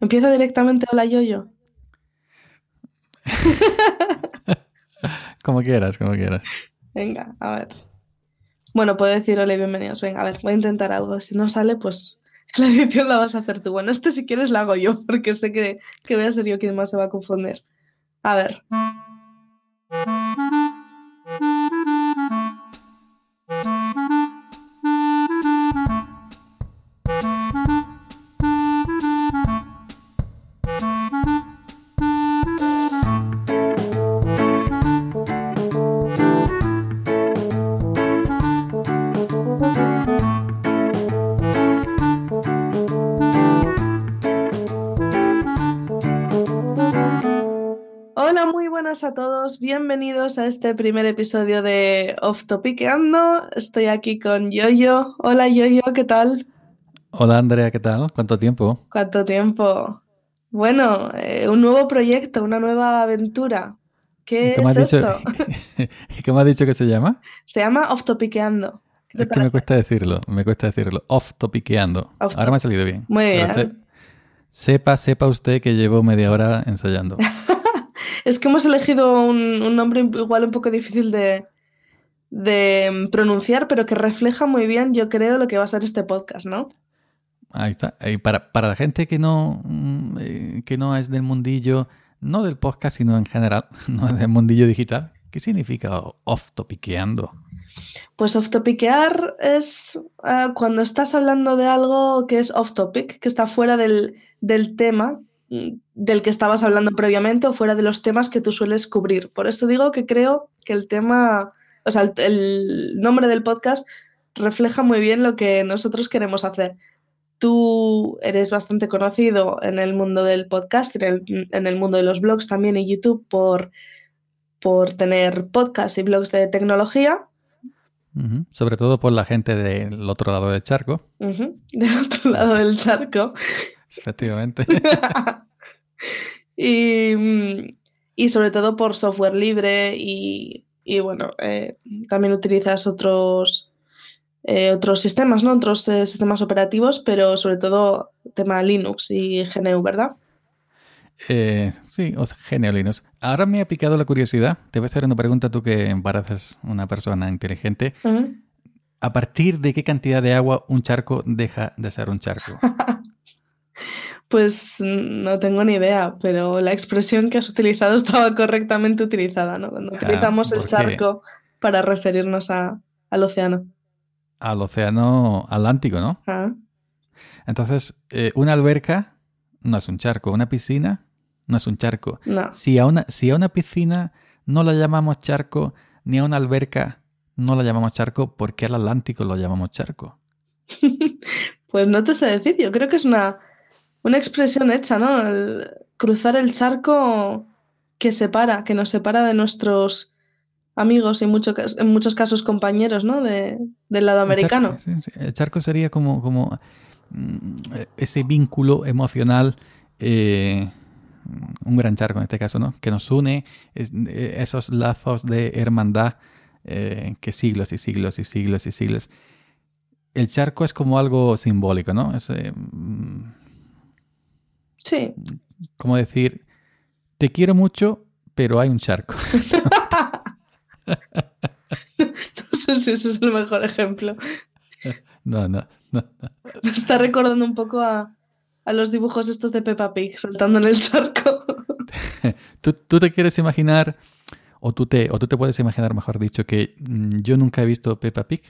Empiezo directamente hola yo-yo. como quieras, como quieras. Venga, a ver. Bueno, puedo decir hola y bienvenidos. Venga, a ver, voy a intentar algo. Si no sale, pues la edición la vas a hacer tú. Bueno, este si quieres la hago yo, porque sé que, que voy a ser yo quien más se va a confundir. A ver. Bienvenidos a este primer episodio de Off Topicando. Estoy aquí con Yoyo. Hola Yoyo, ¿qué tal? Hola Andrea, ¿qué tal? ¿Cuánto tiempo? ¿Cuánto tiempo? Bueno, eh, un nuevo proyecto, una nueva aventura. ¿Qué, es esto? ¿Cómo has dicho que se llama? Se llama Off Topiqueando. Es que me cuesta decirlo, me cuesta decirlo. Off Topiqueando. Ahora me ha salido bien. Muy bien. sepa, sepa usted que llevo media hora ensayando. Es que hemos elegido un, nombre igual un poco difícil de, de, pronunciar, pero que refleja muy bien, yo creo, lo que va a ser este podcast, ¿no? Ahí está. Y para, para la gente que no, mm, eh, que no es del mundillo, no del podcast, sino en general, no es del mundillo digital, ¿qué significa off-topiqueando? Pues off-topiquear es ah, cuando estás hablando de algo que es off-topic, que está fuera del, del tema del que estabas hablando previamente o fuera de los temas que tú sueles cubrir. Por eso digo que creo que el tema, o sea, el, nombre del podcast refleja muy bien lo que nosotros queremos hacer. Tú eres bastante conocido en el mundo del podcast, en el, mundo de los blogs también y YouTube por, por tener podcasts y blogs de tecnología. Sobre todo por la gente del otro lado del charco. Del otro lado del charco. Efectivamente. y, sobre todo por software libre y, bueno, eh, también utilizas otros, eh, otros sistemas, ¿no? Otros eh, sistemas operativos, pero sobre todo tema Linux y GNU, ¿verdad? sí, o sea, Linux. Ahora me ha picado la curiosidad. Te voy a hacer una pregunta tú que pareces una persona inteligente. ¿A partir de qué cantidad de agua un charco deja de ser un charco? Pues no tengo ni idea, pero la expresión que has utilizado estaba correctamente utilizada, ¿no? Cuando ah, utilizamos el charco para referirnos al océano. Al océano Atlántico, ¿no? Ah. Entonces, eh, una alberca no es un charco, una piscina no es un charco. No. Si a una, si a una piscina no la llamamos charco, ni a una alberca no la llamamos charco, ¿por qué al Atlántico lo llamamos charco? pues no te sé decir, yo creo que es una una expresión hecha, ¿no? cruzar el charco que separa, que nos separa de nuestros amigos y en muchos casos compañeros, ¿no? De, del lado americano. El charco, sería como, como mm, ese vínculo emocional, eh, un gran charco en este caso, ¿no? Que nos une, eh, esos lazos de hermandad eh, que siglos y siglos y siglos y siglos. El charco es como algo simbólico, ¿no? Mm, Sí. Como decir, te quiero mucho, pero hay un charco. no sé si ese es el mejor ejemplo. No, no, no. Me está recordando un poco a, los dibujos estos de Peppa Pig saltando en el charco. ¿Tú, te quieres imaginar, o tú, te, o tú te puedes imaginar, mejor dicho, que mm, yo nunca he visto Peppa Pig?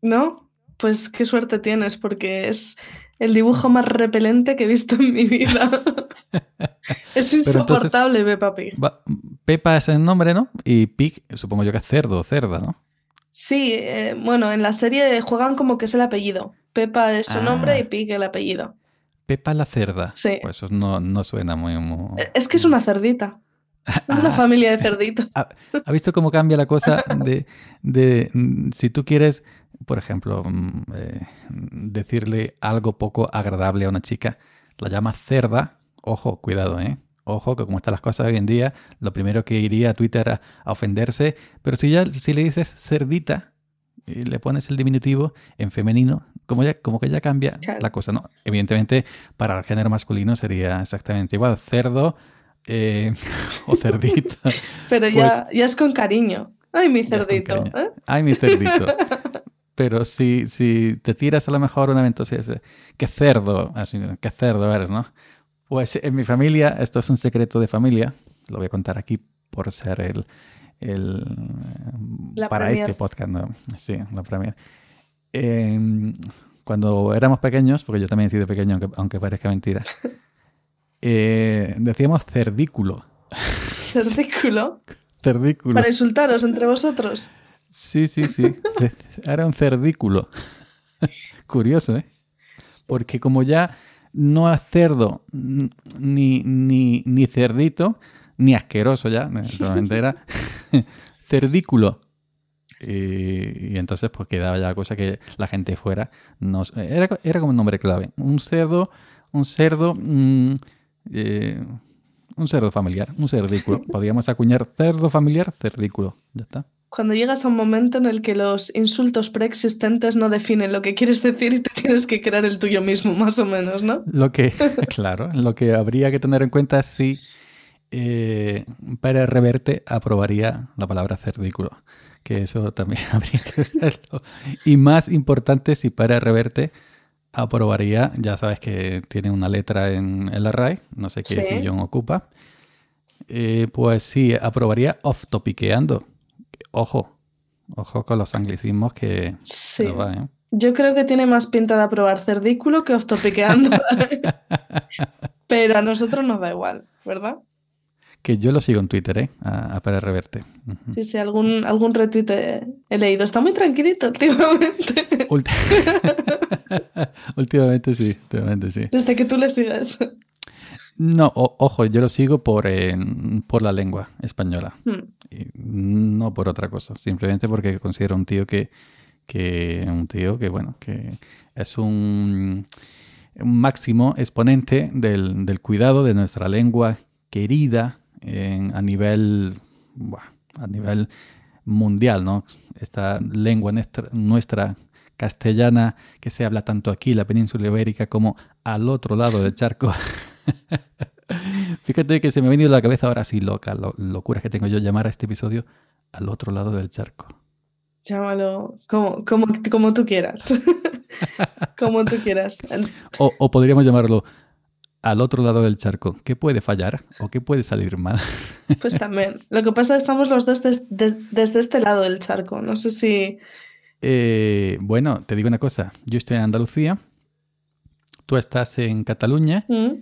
¿No? Pues qué suerte tienes, porque es el dibujo más repelente que he visto en mi vida. es insoportable Peppa Pig. Pepa es el nombre, ¿no? Y Pig, supongo yo que es cerdo o cerda, ¿no? Sí, eh, bueno, en la serie juegan como que es el apellido. Pepa es su nombre ah. y Pig el apellido. Pepa la cerda. Sí. Pues eso no, suena muy, Es que es una cerdita. Una ah. familia de cerditos. ¿Ha, visto cómo cambia la cosa de, de si tú quieres por ejemplo, mm, eh, decirle algo poco agradable a una chica, la llama cerda, ojo, cuidado, ¿eh? Ojo, que como están las cosas hoy en día, lo primero que iría a Twitter a, ofenderse, pero si ya si le dices cerdita, y le pones el diminutivo en femenino, como, ya, como que ya cambia la cosa, ¿no? Evidentemente, para el género masculino sería exactamente igual, cerdo eh, o cerdito. Pero ya, pues ya es con cariño. Ay, mi cerdito. ¿eh? Ay, mi cerdito. Pero si, si te tiras a lo mejor una vez, qué cerdo, así, qué cerdo eres, ¿no? Pues en mi familia, esto es un secreto de familia, lo voy a contar aquí por ser el, el para este podcast, ¿no? Sí, la premier. Em, cuando éramos pequeños, porque yo también he sido pequeño, aunque, parezca mentira, eh, decíamos cerdículo. ¿Cerdículo? cerdículo. Para insultaros entre vosotros. Sí, sí, sí. Era un cerdículo. Curioso, ¿eh? Porque como ya no es cerdo ni, ni, ni cerdito, ni asqueroso ya, realmente era cerdículo. Y, entonces pues quedaba ya cosa que la gente fuera. era, era como un nombre clave. Un cerdo, un cerdo, mm, eh, un cerdo familiar, un cerdículo. Podríamos acuñar cerdo familiar, cerdículo. Ya está. Cuando llegas a un momento en el que los insultos preexistentes no definen lo que quieres decir y te tienes que crear el tuyo mismo, más o menos, ¿no? Lo que, claro, lo que habría que tener en cuenta es si eh, Pérez Reverte aprobaría la palabra cerdículo, que eso también habría que verlo. Y más importante, si Pérez Reverte aprobaría, ya sabes que tiene una letra en el array, no sé qué sillón ocupa, eh, pues sí, aprobaría off-topiqueando. Ojo, ojo con los anglicismos que... Sí. ¿eh? Yo creo que tiene más pinta de aprobar cerdículo que off-topiqueando. Pero a nosotros nos da igual, ¿verdad? Que yo lo sigo en Twitter, ¿eh? A, para reverte. Sí, sí, algún, algún retweet he, leído. Está muy tranquilito últimamente. últimamente sí, últimamente sí. Desde que tú le sigas. No, ojo, yo lo sigo por, por la lengua española. Hmm. no por otra cosa. Simplemente porque considero un tío que, que un tío que, bueno, que es un, un máximo exponente del, del cuidado de nuestra lengua querida a nivel, a nivel mundial, ¿no? Esta lengua nuestra, castellana que se habla tanto aquí, la península ibérica, como al otro lado del charco. Fíjate que se me ha venido a la cabeza ahora sí loca, lo, locuras que tengo yo llamar a este episodio al otro lado del charco. Llámalo como, como, como tú quieras. como tú quieras. o podríamos llamarlo al otro lado del charco, ¿qué puede fallar o qué puede salir mal? Pues también. Lo que pasa es que estamos los dos desde este lado del charco. No sé si... Eh, bueno, te digo una cosa. Yo estoy en Andalucía, tú estás en Cataluña, mm.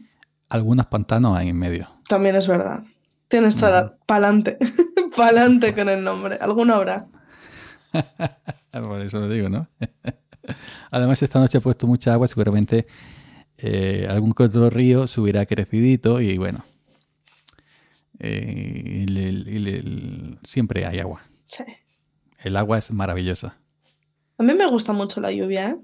Algunos pantanos hay en medio. También es verdad. Tienes toda... Pa'lante. Pa'lante con el nombre. ¿Alguna habrá? Por eso lo digo, ¿no? Además, esta noche he puesto mucha agua, seguramente eh, algún que otro río se hubiera crecidito y bueno. Eh, siempre hay agua. Sí. El agua es maravillosa. A mí me gusta mucho la lluvia, ¿eh?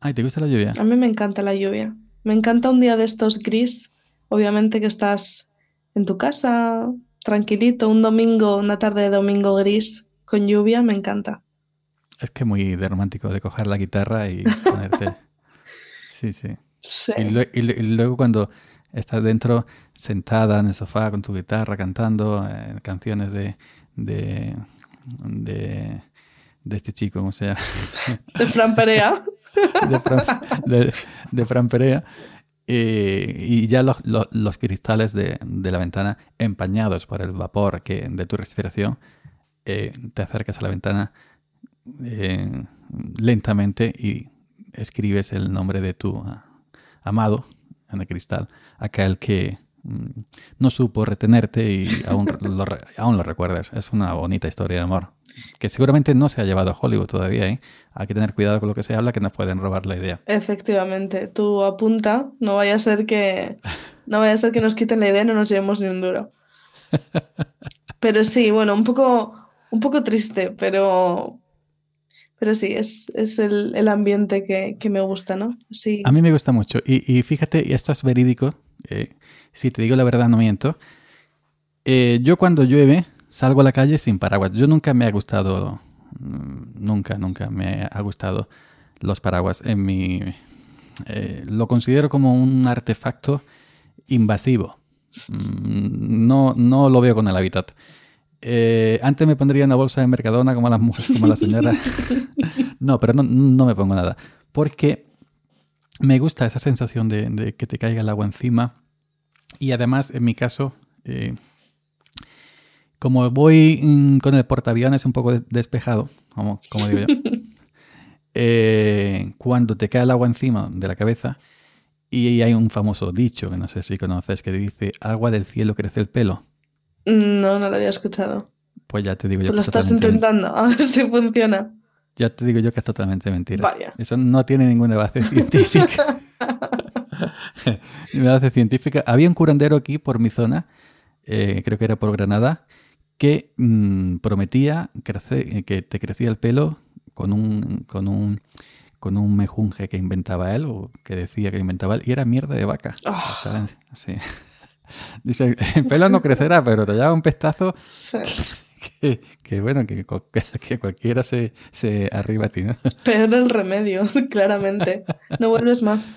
Ay, ¿te gusta la lluvia? A mí me encanta la lluvia. Me encanta un día de estos gris. Obviamente que estás en tu casa, tranquilito, un domingo, una tarde de domingo gris con lluvia, me encanta. Es que muy de romántico de coger la guitarra y ponerte. sí, sí. Y, luego cuando estás dentro sentada en el sofá con tu guitarra cantando eh, canciones de, de, de, este chico, ¿cómo se llama? De Fran Perea. de, Fran, Perea. Eh, y ya los, los, cristales de, la ventana empañados por el vapor que, de tu respiración, eh, te acercas a la ventana lentamente y escribes el nombre de tu amado, Ana Cristal, aquel que mm, no supo retenerte y aún lo, aún lo recuerdas. Es una bonita historia de amor que seguramente no se ha llevado a Hollywood todavía. ¿eh? Hay que tener cuidado con lo que se habla, que nos pueden robar la idea. Efectivamente, tú apunta, no vaya a ser que no vaya a ser que nos quiten la idea y no nos llevemos ni un duro. Pero sí, bueno, un poco, un poco triste, pero, pero sí, es, el, ambiente que, me gusta, ¿no? Sí. A mí me gusta mucho. Y, fíjate, y esto es verídico, eh, si te digo la verdad no miento. Eh, yo cuando llueve salgo a la calle sin paraguas. Yo nunca me ha gustado mm, nunca, nunca me ha gustado los paraguas. En mi, eh, lo considero como un artefacto invasivo. Mm, no, no lo veo con el hábitat. Eh, antes me pondría una bolsa de Mercadona como las como la señora. no, pero no, no, me pongo nada. Porque me gusta esa sensación de, que te caiga el agua encima. Y además, en mi caso, eh, como voy mm, con el portaaviones un poco despejado, como, como digo yo, eh, cuando te cae el agua encima de la cabeza, y hay un famoso dicho, que no sé si conoces, que dice, agua del cielo crece el pelo. No, no lo había escuchado. Pues ya te digo yo. Pues lo estás intentando, a ver si funciona. Ya te digo yo que es totalmente mentira. Eso no tiene ninguna base científica. ninguna base científica. Había un curandero aquí por mi zona, eh, creo que era por Granada, que mm, prometía que te crecía el pelo con un, con un con un mejunje que inventaba él o que decía que inventaba él y era mierda de vaca. Ah. Dice, el pelo no crecerá, pero te lleva un pestazo que, bueno, que, que, cualquiera se, se arriba a ti, ¿no? Es peor el remedio, claramente. No vuelves más.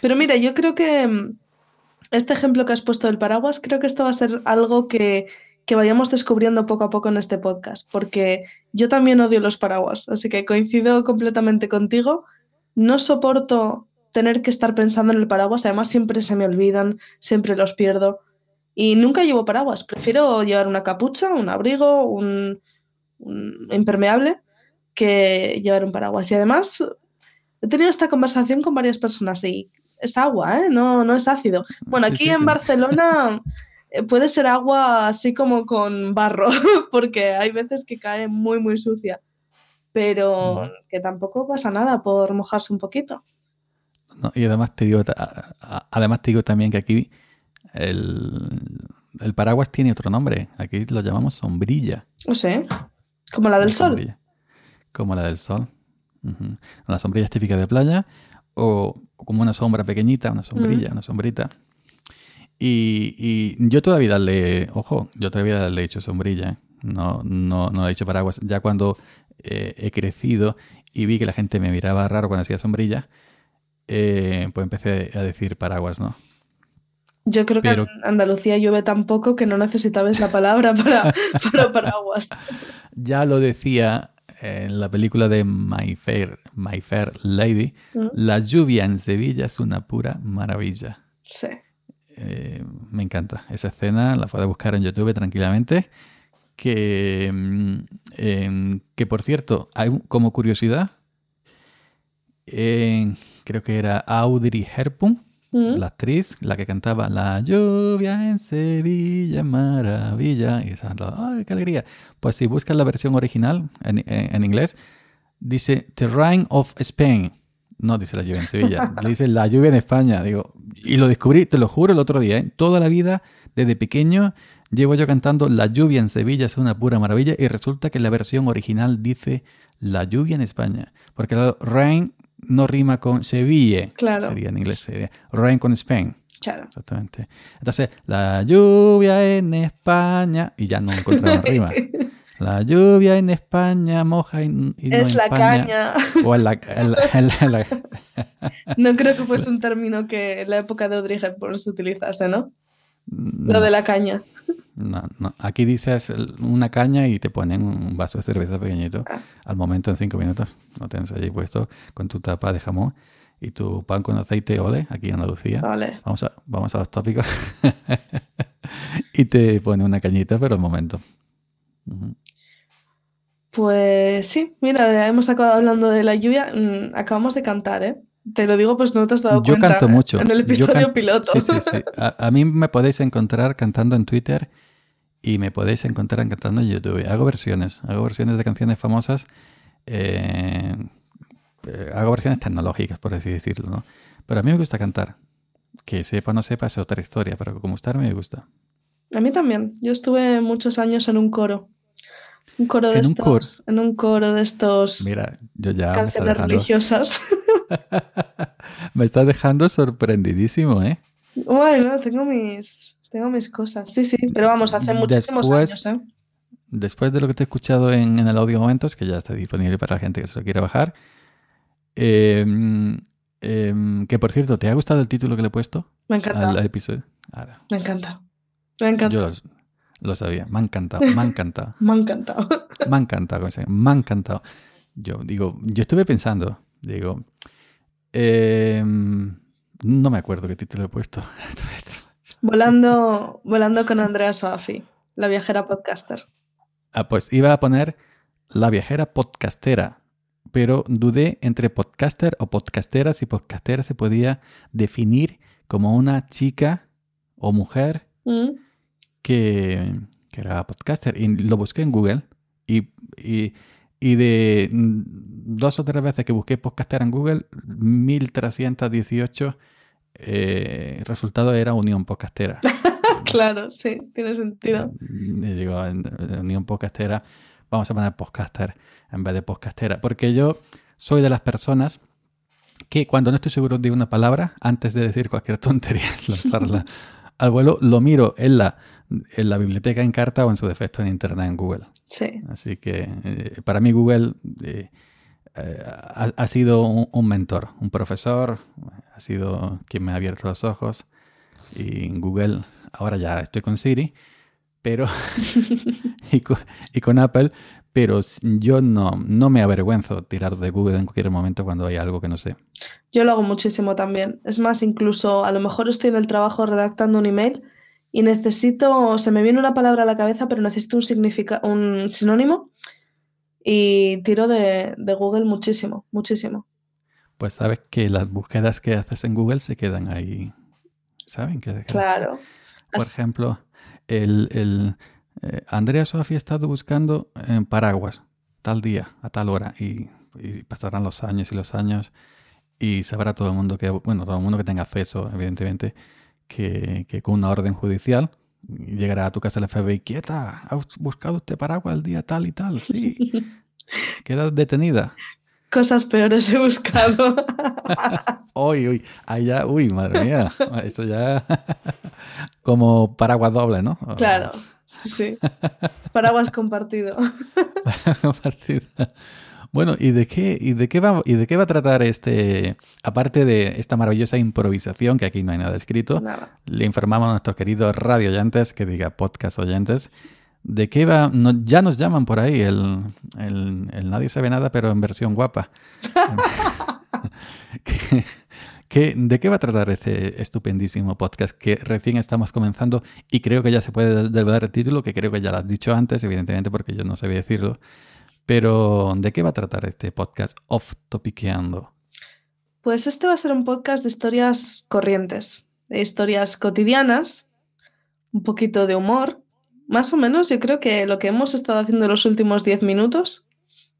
Pero mira, yo creo que mm, este ejemplo que has puesto del paraguas, creo que esto va a ser algo que que vayamos descubriendo poco a poco en este podcast, porque yo también odio los paraguas, así que coincido completamente contigo. No soporto tener que estar pensando en el paraguas, además siempre se me olvidan, siempre los pierdo y nunca llevo paraguas, prefiero llevar una capucha, un abrigo, un, impermeable que llevar un paraguas. Y además he tenido esta conversación con varias personas y es agua, ¿eh? no, no es ácido. Bueno, aquí en Barcelona puede ser agua así como con barro, porque hay veces que cae muy, muy sucia, pero que tampoco pasa nada por mojarse un poquito. y además te digo, además te digo también que aquí el, paraguas tiene otro nombre. Aquí lo llamamos sombrilla. No sé, como la del sol. Como la del sol. La sombrilla es típica de playa o como una sombra pequeñita, una sombrilla, mm. una sombrita. Y, yo todavía le, ojo, yo todavía le he hecho sombrilla, ¿eh? no, no, no le he hecho paraguas. Ya cuando eh, he crecido y vi que la gente me miraba raro cuando hacía sombrilla, eh, pues empecé a decir paraguas, ¿no? Yo creo que en Andalucía llueve tan poco que no necesitabas la palabra para, para paraguas. ya lo decía en la película de My Fair, My Fair Lady, la lluvia en Sevilla es una pura maravilla. Sí. Eh, me encanta esa escena, la puedes buscar en YouTube tranquilamente. Que, mm, em, que por cierto, hay como curiosidad, creo que era Audrey Hepburn, mm. la actriz, la que cantaba La lluvia en Sevilla, maravilla. Y esa, ¡ay, qué alegría! Pues si buscas la versión original en, en inglés, dice The Rain of Spain. No dice la lluvia en Sevilla, le dice la lluvia en España. Digo, y lo descubrí, te lo juro, el otro día. ¿eh? Toda la vida, desde pequeño, llevo yo cantando La lluvia en Sevilla es una pura maravilla. Y resulta que la versión original dice La lluvia en España. Porque el rain no rima con Sevilla. Claro. Sería en inglés, sería rain con Spain. Claro. Exactamente. Entonces, la lluvia en España. Y ya no encontraba rima. La lluvia en España moja y, no Es la caña. O en la, No creo que fuese un término que en la época de Audrey Hepburn se utilizase, ¿no? Lo de la caña. No, no. Aquí dices una caña y te ponen un vaso de cerveza pequeñito ah. al momento en cinco minutos. Lo tienes allí puesto con tu tapa de jamón y tu pan con aceite ole, aquí en Andalucía. Vale. Vamos a, vamos a los tópicos. y te pone una cañita, pero al momento. Pues sí, mira, hemos acabado hablando de la lluvia. Mm, acabamos de cantar, ¿eh? Te lo digo, pues no te has dado Yo cuenta. canto mucho. En el episodio piloto. Sí, sí, sí. A, mí me podéis encontrar cantando en Twitter y me podéis encontrar cantando en YouTube. Hago versiones, hago versiones de canciones famosas. Eh, hago versiones tecnológicas, por así decirlo, ¿no? Pero a mí me gusta cantar. Que sepa o no sepa es otra historia, pero como gustarme me gusta. A mí también. Yo estuve muchos años en un coro. Un coro de estos. En un coro de estos. Mira, yo ya. Canciones religiosas. me está dejando sorprendidísimo, ¿eh? Bueno, tengo mis, tengo mis cosas. Sí, sí, pero vamos, hace muchísimos años, ¿eh? después de lo que te he escuchado en, el audio momentos, que ya está disponible para la gente que se lo quiera bajar, em, em, que por cierto, ¿te ha gustado el título que le he puesto? Me encanta. Al, episodio. Me encanta. Me encanta. Yo lo, sabía. Me ha encantado. Me ha encantado. me ha encantado. me ha encantado. Me ha encantado. Yo digo, yo estuve pensando, digo, em, no me acuerdo qué título he puesto. volando, volando con Andrea Soafi, la viajera podcaster. Ah, pues iba a poner la viajera podcastera, pero dudé entre podcaster o podcastera si podcastera se podía definir como una chica o mujer mm. Que, era podcaster. Y lo busqué en Google y, y, de dos o tres veces que busqué podcaster en Google, 1318 eh, resultado era Unión Podcastera. claro, sí, tiene sentido. digo, Unión Podcastera, vamos a poner podcaster en vez de podcastera, porque yo soy de las personas que cuando no estoy seguro de una palabra, antes de decir cualquier tontería, lanzarla al vuelo, lo miro en la, en la biblioteca en carta o en su defecto en internet en Google. Sí. Así que eh, para mí Google eh, eh, ha, sido un, mentor, un profesor, ha sido quien me ha abierto los ojos. Y en Google, ahora ya estoy con Siri, pero y, con, Apple, pero yo no, no me avergüenzo tirar de Google en cualquier momento cuando hay algo que no sé. Yo lo hago muchísimo también. Es más, incluso a lo mejor estoy en el trabajo redactando un email y necesito, se me viene una palabra a la cabeza, pero necesito un, un sinónimo y tiro de, Google muchísimo, muchísimo. Pues sabes que las búsquedas que haces en Google se quedan ahí. ¿Saben? Que claro. Por ejemplo, el, el eh, Andrea Sofía ha estado buscando en paraguas tal día, a tal hora, y, pasarán los años y los años, y sabrá todo el mundo que, bueno, todo el mundo que tenga acceso, evidentemente, que, que con una orden judicial llegará a tu casa el FBI, quieta, ¿has buscado este paraguas el día tal y tal? Sí. Queda detenida. Cosas peores he buscado. uy, uy, allá, uy, madre mía. Esto ya como paraguas doble, ¿no? Claro, sí. Paraguas compartido. compartido. Bueno, ¿y de qué, y de qué va, y de qué va a tratar este, aparte de esta maravillosa improvisación, que aquí no hay nada escrito, le informamos a nuestros queridos radio oyentes, que diga podcast oyentes, de qué va, no, ya nos llaman por ahí el, el, Nadie sabe nada, pero en versión guapa. ¿De qué va a tratar este estupendísimo podcast que recién estamos comenzando y creo que ya se puede develar el título, que creo que ya lo has dicho antes, evidentemente, porque yo no sabía decirlo. Pero, ¿de qué va a tratar este podcast Off Topiqueando? Pues este va a ser un podcast de historias corrientes, de historias cotidianas, un poquito de humor. Más o menos, yo creo que lo que hemos estado haciendo en los últimos 10 minutos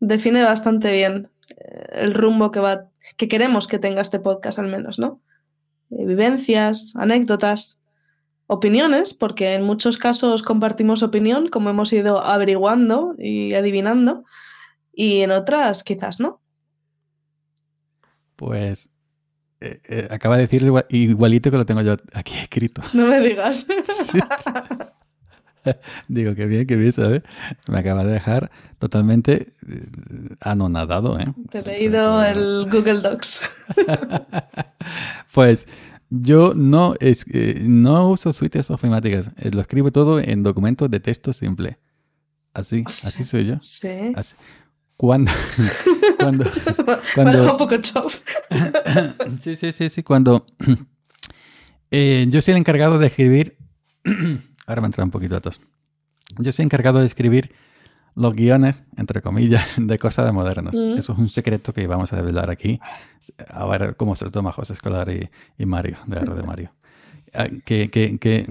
define bastante bien eh, el rumbo que, va, que queremos que tenga este podcast, al menos, ¿no? Eh, vivencias, anécdotas, opiniones, porque en muchos casos compartimos opinión, como hemos ido averiguando y adivinando, y en otras quizás no. Pues eh, eh, acaba de decir igualito que lo tengo yo aquí escrito. No me digas. Digo, que bien, que bien, ¿sabes? Me acaba de dejar totalmente eh, anonadado, ¿eh? Te he leído el Google Docs. pues yo no, es, eh, no uso suites ofimáticas, eh, lo escribo todo en documentos de texto simple. Así, así soy yo. Sí. Cuando, cuando, cuando un poco sí, sí, sí, sí, cuando eh, yo soy el encargado de escribir, ahora me entra un poquito a tos. Yo soy encargado de escribir los guiones, entre comillas, de cosas de modernos. Mm. Eso es un secreto que vamos a revelar aquí. A ver cómo se toma José Escolar y, Mario, de R de Mario. Ah, que, que,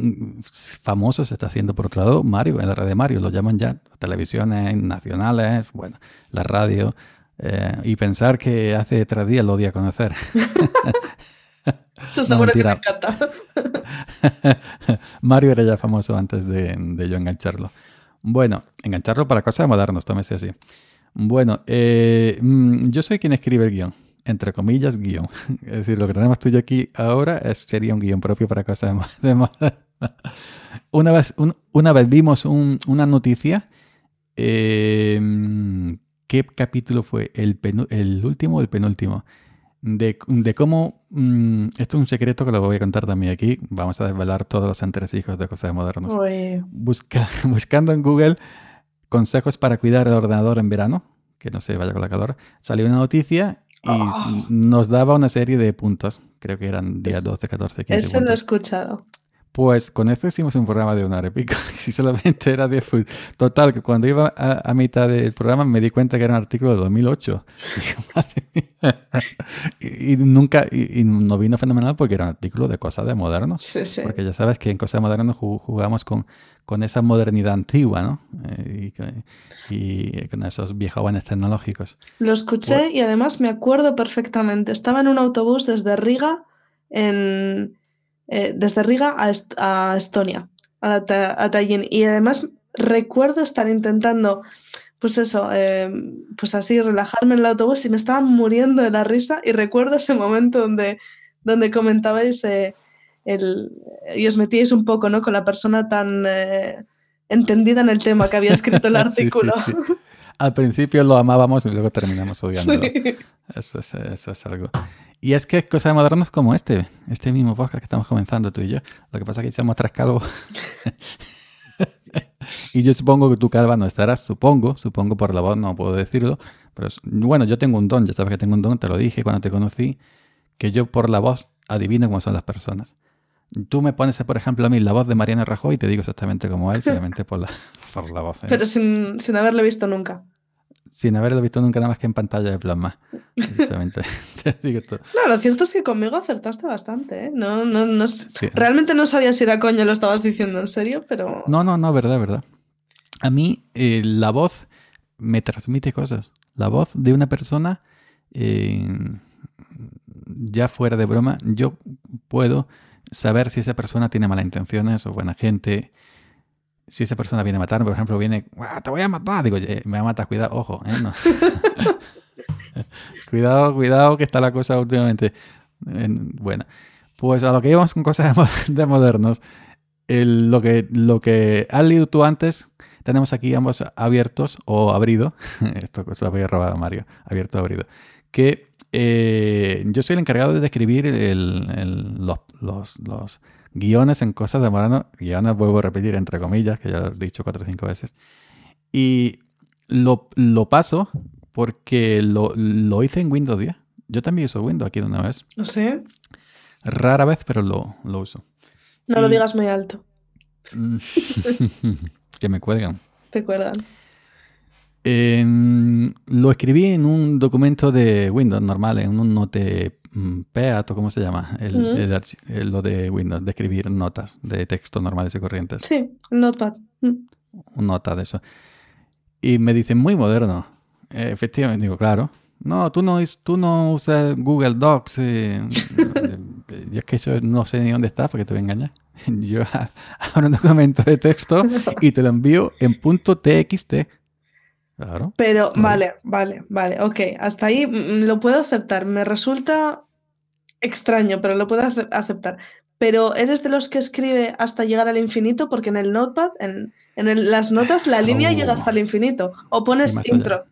famoso se está haciendo por otro lado Mario, en la red de Mario, lo llaman ya televisiones nacionales, bueno, la radio, eh, y pensar que hace tres días lo di a conocer. Eso seguro que me encanta. Mario era ya famoso antes de, de yo engancharlo. Bueno, engancharlo para cosas modernas, tómese así. Bueno, eh, mm, yo soy quien escribe el guion, entre comillas, guion. Es decir, lo que tenemos tú y aquí ahora es, sería un guion propio para cosas de modernas. Una vez, una vez vimos una noticia em, ¿qué capítulo fue? ¿El, el último o el penúltimo? De, cómo, mm, esto es un secreto que lo voy a contar también aquí, vamos a desvelar todos los entresijos de cosas modernas. Busca, buscando en Google consejos para cuidar el ordenador en verano, que no se vaya con la calor, salió una noticia y ah. nos daba una serie de puntos, creo que eran días 12, 14, 15. Eso lo he escuchado. Pues con esto hicimos un programa de una hora y pico y solamente era de fútbol. Total, que cuando iba a, mitad del programa me di cuenta que era un artículo de 2008. y, nunca, y, no vino fenomenal porque era un artículo de cosas de modernos. Sí, sí. Porque ya sabes que en cosas de modernos jugamos con, con esa modernidad antigua, ¿no? Eh, y, con esos viejos tecnológicos. Lo escuché pues y además me acuerdo perfectamente. Estaba en un autobús desde Riga en eh, desde Riga a, Estonia, a, Tallinn. Y además recuerdo estar intentando, pues eso, eh, pues así relajarme en el autobús y me estaba muriendo de la risa. Y recuerdo ese momento donde, donde comentabais eh, el, y os metíais un poco ¿no? con la persona tan entendida en el tema que había escrito el artículo. Al principio lo amábamos y luego terminamos odiándolo. Eso, es, eso es algo. Y es que es cosa de modernos como este, este mismo podcast que estamos comenzando tú y yo. Lo que pasa es que somos tres calvos. y yo supongo que tu calva no estarás, supongo, supongo por la voz, no puedo decirlo. Pero bueno, yo tengo un don, ya sabes que tengo un don, te lo dije cuando te conocí, que yo por la voz adivino cómo son las personas. Tú me pones, por ejemplo, a mí la voz de Mariano Rajoy y te digo exactamente cómo es, simplemente por la, por la voz. ¿eh? Pero sin, sin haberle visto nunca sin haberlo visto nunca nada más que en pantalla de plasma. No, lo cierto es que conmigo acertaste bastante, ¿eh? No, no, no, Realmente no sabía si era coño lo estabas diciendo en serio, pero... No, no, no, verdad, verdad. A mí eh, la voz me transmite cosas. La voz de una persona, eh, ya fuera de broma, yo puedo saber si esa persona tiene malas intenciones o buena gente si esa persona viene a matarme, por ejemplo, viene, te voy a matar, digo, me va a matar, cuidado, ojo, ¿eh? cuidado, cuidado, que está la cosa últimamente buena. Pues a lo que íbamos con cosas de modernos, lo, que, lo que has leído tú antes, tenemos aquí ambos abiertos o abrido, esto se lo había robado Mario, abierto o abrido, que eh, yo soy el encargado de describir los, los guiones en cosas de Morano, guiones vuelvo a repetir entre comillas, que ya lo he dicho cuatro o cinco veces, y lo, paso porque lo, hice en Windows 10. Yo también uso Windows aquí de una vez. ¿Sí? Rara vez, pero lo, uso. No lo digas muy alto. que me cuelgan. Te cuelgan. Lo escribí en un documento de Windows normal, en un note Mm, PEAT o cómo se llama, el, lo de Windows, de escribir notas de texto normales y corrientes. Sí, Notepad. Mm. Nota de eso. Y me dicen, muy moderno. efectivamente, digo, claro. No, tú no, tú no usas Google Docs. Eh, yo es que eso no sé ni dónde está porque te voy a engañar. Yo abro un documento de texto y te lo envío en punto .txt. Pero vale, vale, vale, ok. Hasta ahí mm, lo puedo aceptar. Me resulta extraño, pero lo puedo aceptar. Pero eres de los que escribe hasta llegar al infinito, porque en el notepad, en, las notas, la línea llega hasta el infinito. O pones intro.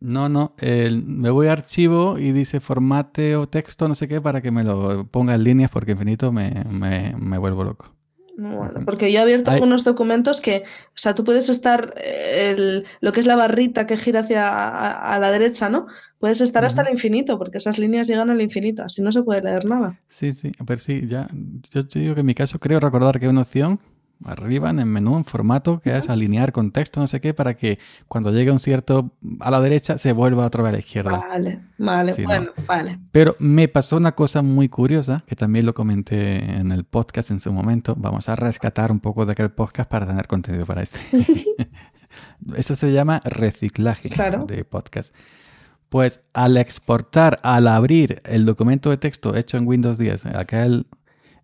No, no, me voy a archivo y dice formate o texto, no sé qué, para que me lo ponga en líneas, porque infinito me, me vuelvo loco porque yo he abierto algunos documentos que, o sea, tú puedes estar, el, lo que es la barrita que gira hacia a, la derecha, ¿no? Puedes estar hasta el infinito, porque esas líneas llegan al infinito, así no se puede leer nada. Sí, sí, pero sí, ya, yo digo que en mi caso creo recordar que una opción arriba en el menú, en formato, que es alinear con texto, no sé qué, para que cuando llegue un cierto a la derecha se vuelva otra vez a la izquierda. Vale, vale, bueno, vale. Pero me pasó una cosa muy curiosa, que también lo comenté en el podcast en su momento. Vamos a rescatar un poco de aquel podcast para tener contenido para este. Eso se llama reciclaje de podcast. Pues al exportar, al abrir el documento de texto hecho en Windows 10, aquel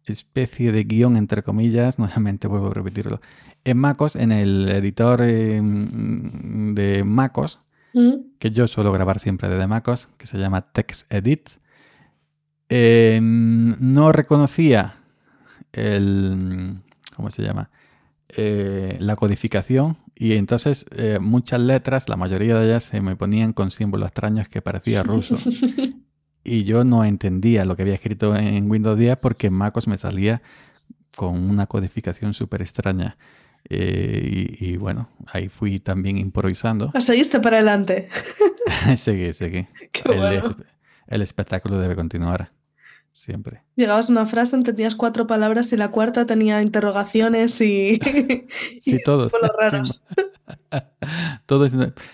especie de guion, entre comillas, nuevamente vuelvo a repetirlo, en MacOS, en el editor em, de MacOS, mm. que yo suelo grabar siempre desde MacOS, que se llama TextEdit, em, no reconocía el, ¿cómo se llama? eh, la codificación y entonces eh, muchas letras, la mayoría de ellas se me ponían con símbolos extraños que parecía ruso. y yo no entendía lo que había escrito en Windows 10 porque en MacOS me salía con una codificación súper extraña. Eh, y, bueno, ahí fui también improvisando. Ah, ¿Seguiste para adelante? seguí, seguí. el, el espectáculo debe continuar. Siempre. Llegabas a una frase, entendías cuatro palabras y la cuarta tenía interrogaciones y. sí, todo. raros. todo.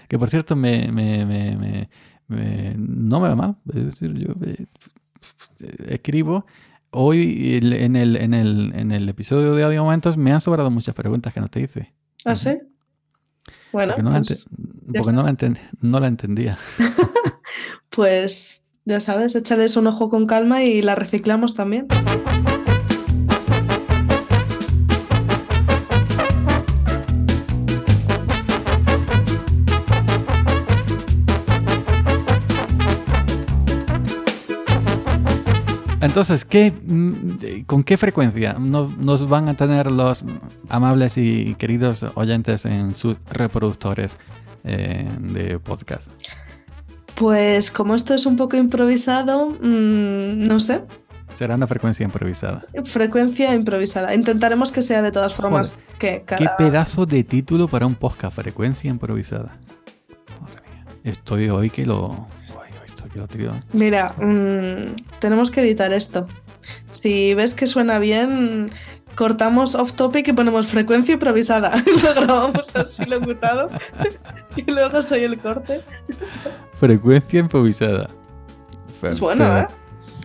Que por cierto, me, me, me, no me va mal. Es decir, yo eh, escribo. Hoy en el, en, el, en el episodio de Audio Momentos me han sobrado muchas preguntas que no te hice. ¿Ah, sí? Bueno. Porque no, pues, no, la, no la entendía. pues ya sabes, échales un ojo con calma y la reciclamos también. Entonces, ¿qué, mm, ¿con qué frecuencia nos van a tener los amables y queridos oyentes en sus reproductores eh, de podcast? Pues como esto es un poco improvisado, mm, no sé. Será una frecuencia improvisada. Frecuencia improvisada. Intentaremos que sea de todas formas. que Qué pedazo de título para un podcast, frecuencia improvisada. Madre mía. Estoy hoy que lo... lo tiro. Mira, mm, tenemos que editar esto. Si ves que suena bien, cortamos off topic y ponemos frecuencia improvisada. lo grabamos así locutado y luego soy el corte. Frecuencia improvisada. Es bueno, ¿eh?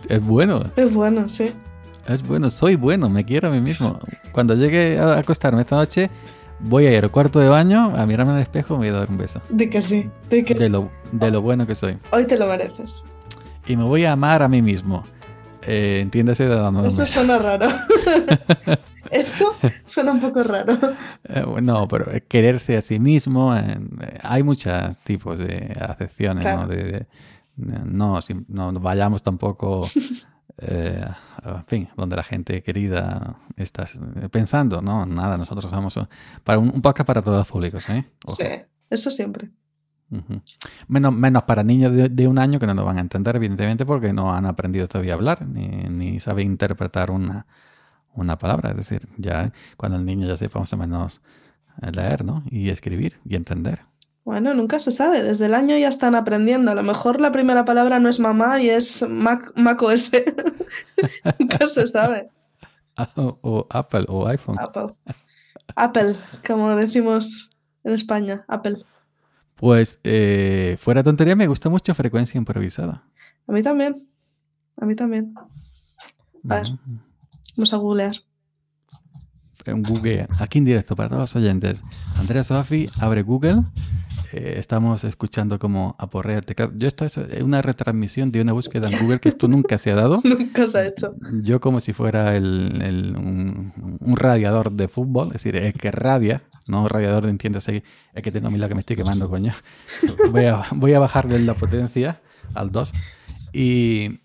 Es bueno. Es bueno, sí. Es bueno, soy bueno, me quiero a mí mismo. Cuando llegue a acostarme esta noche, voy a ir al cuarto de baño a mirarme al espejo y me voy a dar un beso. De que sí, de que de Lo, de lo bueno que soy. Hoy te lo mereces. Y me voy a amar a mí mismo. Eh, entiéndase de dónde. Eso suena raro. Eso suena un poco raro. Eh, no, pero quererse a sí mismo, eh, hay muchos tipos de acepciones, ¿no? De, no, no, vayamos tampoco, en fin, donde la gente querida está pensando, ¿no? Nada, nosotros somos para un, podcast para todos los públicos, ¿eh? Sí, eso siempre menos, menos para niños de, un año que no lo van a entender, evidentemente, porque no han aprendido todavía a hablar, ni, ni saben interpretar una, una palabra. Es decir, ya cuando el niño ya sepa más o menos leer, ¿no? Y escribir y entender. Bueno, nunca se sabe. Desde el año ya están aprendiendo. A lo mejor la primera palabra no es mamá y es Mac, Mac OS. nunca se sabe. O, Apple o iPhone. Apple. Apple, como decimos en España. Apple. Pues eh, fuera tontería, me gusta mucho frecuencia improvisada. A mí también. A mí también. A ver, vamos a googlear. En Google, aquí en directo para todos los oyentes. Andrea Sofi abre Google eh, estamos escuchando como aporrea Yo esto es una retransmisión de una búsqueda en Google que esto nunca se ha dado. nunca se ha hecho. Yo como si fuera el, un, radiador de fútbol, es decir, es que radia, no radiador, entiéndase, es que tengo a mí la que me estoy quemando, coño. Voy a, voy a bajarle la potencia al 2 y,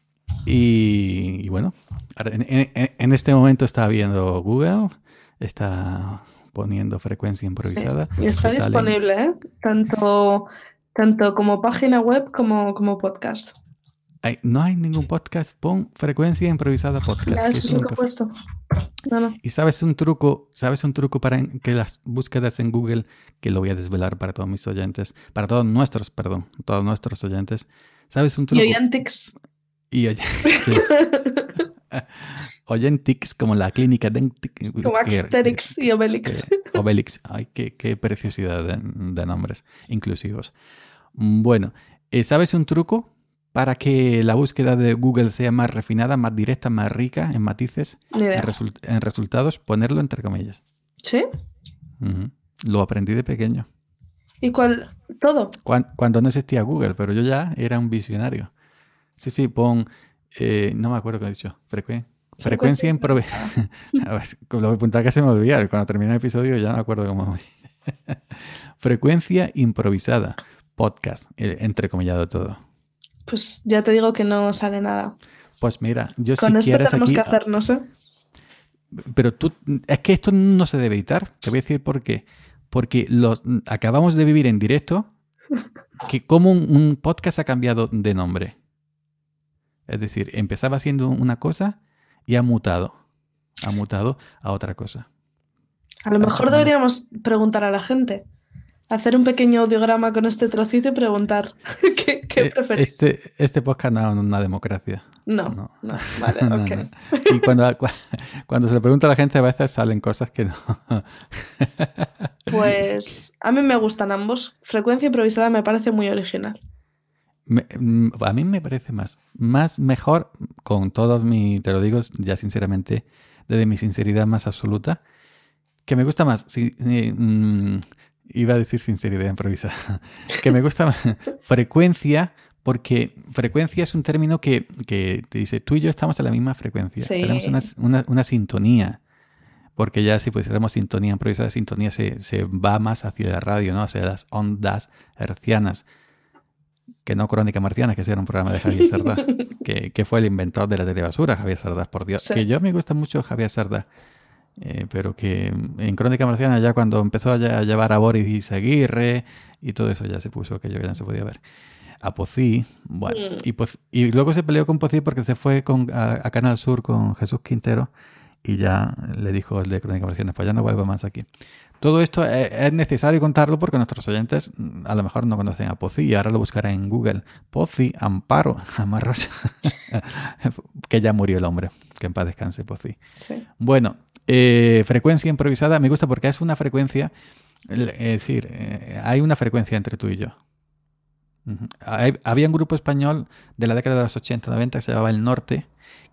y, bueno, en, en, este momento está viendo Google, está poniendo frecuencia improvisada. Y está disponible, ¿eh? Tanto, tanto como página web como, como podcast. no hay ningún podcast, pon frecuencia improvisada podcast. eso es lo que he puesto. Y sabes un truco, sabes un truco para que las búsquedas en Google, que lo voy a desvelar para todos mis oyentes, para todos nuestros, perdón, todos nuestros oyentes. ¿Sabes un truco? Y oyentix. Y oyentix. Oyentix, como la clínica de... Como Asterix y Obelix. Obelix, ay, qué, qué preciosidad de, nombres inclusivos. Bueno, eh, ¿sabes un truco para que la búsqueda de Google sea más refinada, más directa, más rica en matices, en, resultados? Ponerlo entre comillas. ¿Sí? Lo aprendí de pequeño. ¿Y cuál? ¿Todo? Cuando, no existía Google, pero yo ya era un visionario. Sí, sí, pon... Eh, no me acuerdo qué he dicho. Frecuencia Frecuencia improvisada. lo voy a apuntar que se me olvida. Cuando termine el episodio ya me acuerdo cómo. Frecuencia improvisada. Podcast, entrecomillado todo. Pues ya te digo que no sale nada. Pues mira, yo Con si esto tenemos que hacernos, ¿eh? pero tú, es que esto no se debe editar. Te voy a decir por qué. Porque los, acabamos de vivir en directo que como un, un podcast ha cambiado de nombre. Es decir, empezaba siendo una cosa y ha mutado. Ha mutado a otra cosa. A lo mejor deberíamos preguntar a la gente. Hacer un pequeño audiograma con este trocito y preguntar qué, qué Eh, preferís. Este, este podcast no es una democracia. No, no. no, vale, No, ok. no. Y cuando, cu- cuando se le pregunta a la gente, a veces salen cosas que no. Pues a mí me gustan ambos. Frecuencia improvisada me parece muy original. Me- mm, a mí me parece más, más mejor, con todos mis, te lo digo ya sinceramente, desde mi sinceridad más absoluta, que me gusta más, si- eh, mm, iba a decir sinceridad improvisada, que me gusta más frecuencia, porque frecuencia es un término que, que te dice, tú y yo estamos en la misma frecuencia, Sí. tenemos una, una- una sintonía. Porque ya si pusiéramos sintonía improvisada, sintonía se, se va más hacia la radio, ¿no? Hacia las ondas hercianas que no Crónica Marciana, que era un programa de Javier Sardá, que, que fue el inventor de la telebasura, Javier Sardá, por Dios. Sí. Que yo me gusta mucho Javier Sardá, eh, pero que en Crónica Marciana ya cuando empezó a, lle- a llevar a Boris Aguirre y todo eso ya se puso que ya no se podía ver. A Pocí, bueno, Mm. y, Poz- y luego se peleó con Pocí porque se fue con, a, a Canal Sur con Jesús Quintero y ya le dijo el de Crónica Marciana, pues ya no vuelva más aquí. Todo esto es, es necesario contarlo porque nuestros oyentes mm, a lo mejor no conocen a Pozzi y ahora lo buscarán en Google. Pozzi, Amparo, Amarrosa. que ya murió el hombre. Que en paz descanse Pozzi. Sí. Bueno, eh, frecuencia improvisada me gusta porque es una frecuencia, es decir, eh, hay una frecuencia entre tú y yo. Hay- había un grupo español de la década de los 80-90 que se llamaba El Norte,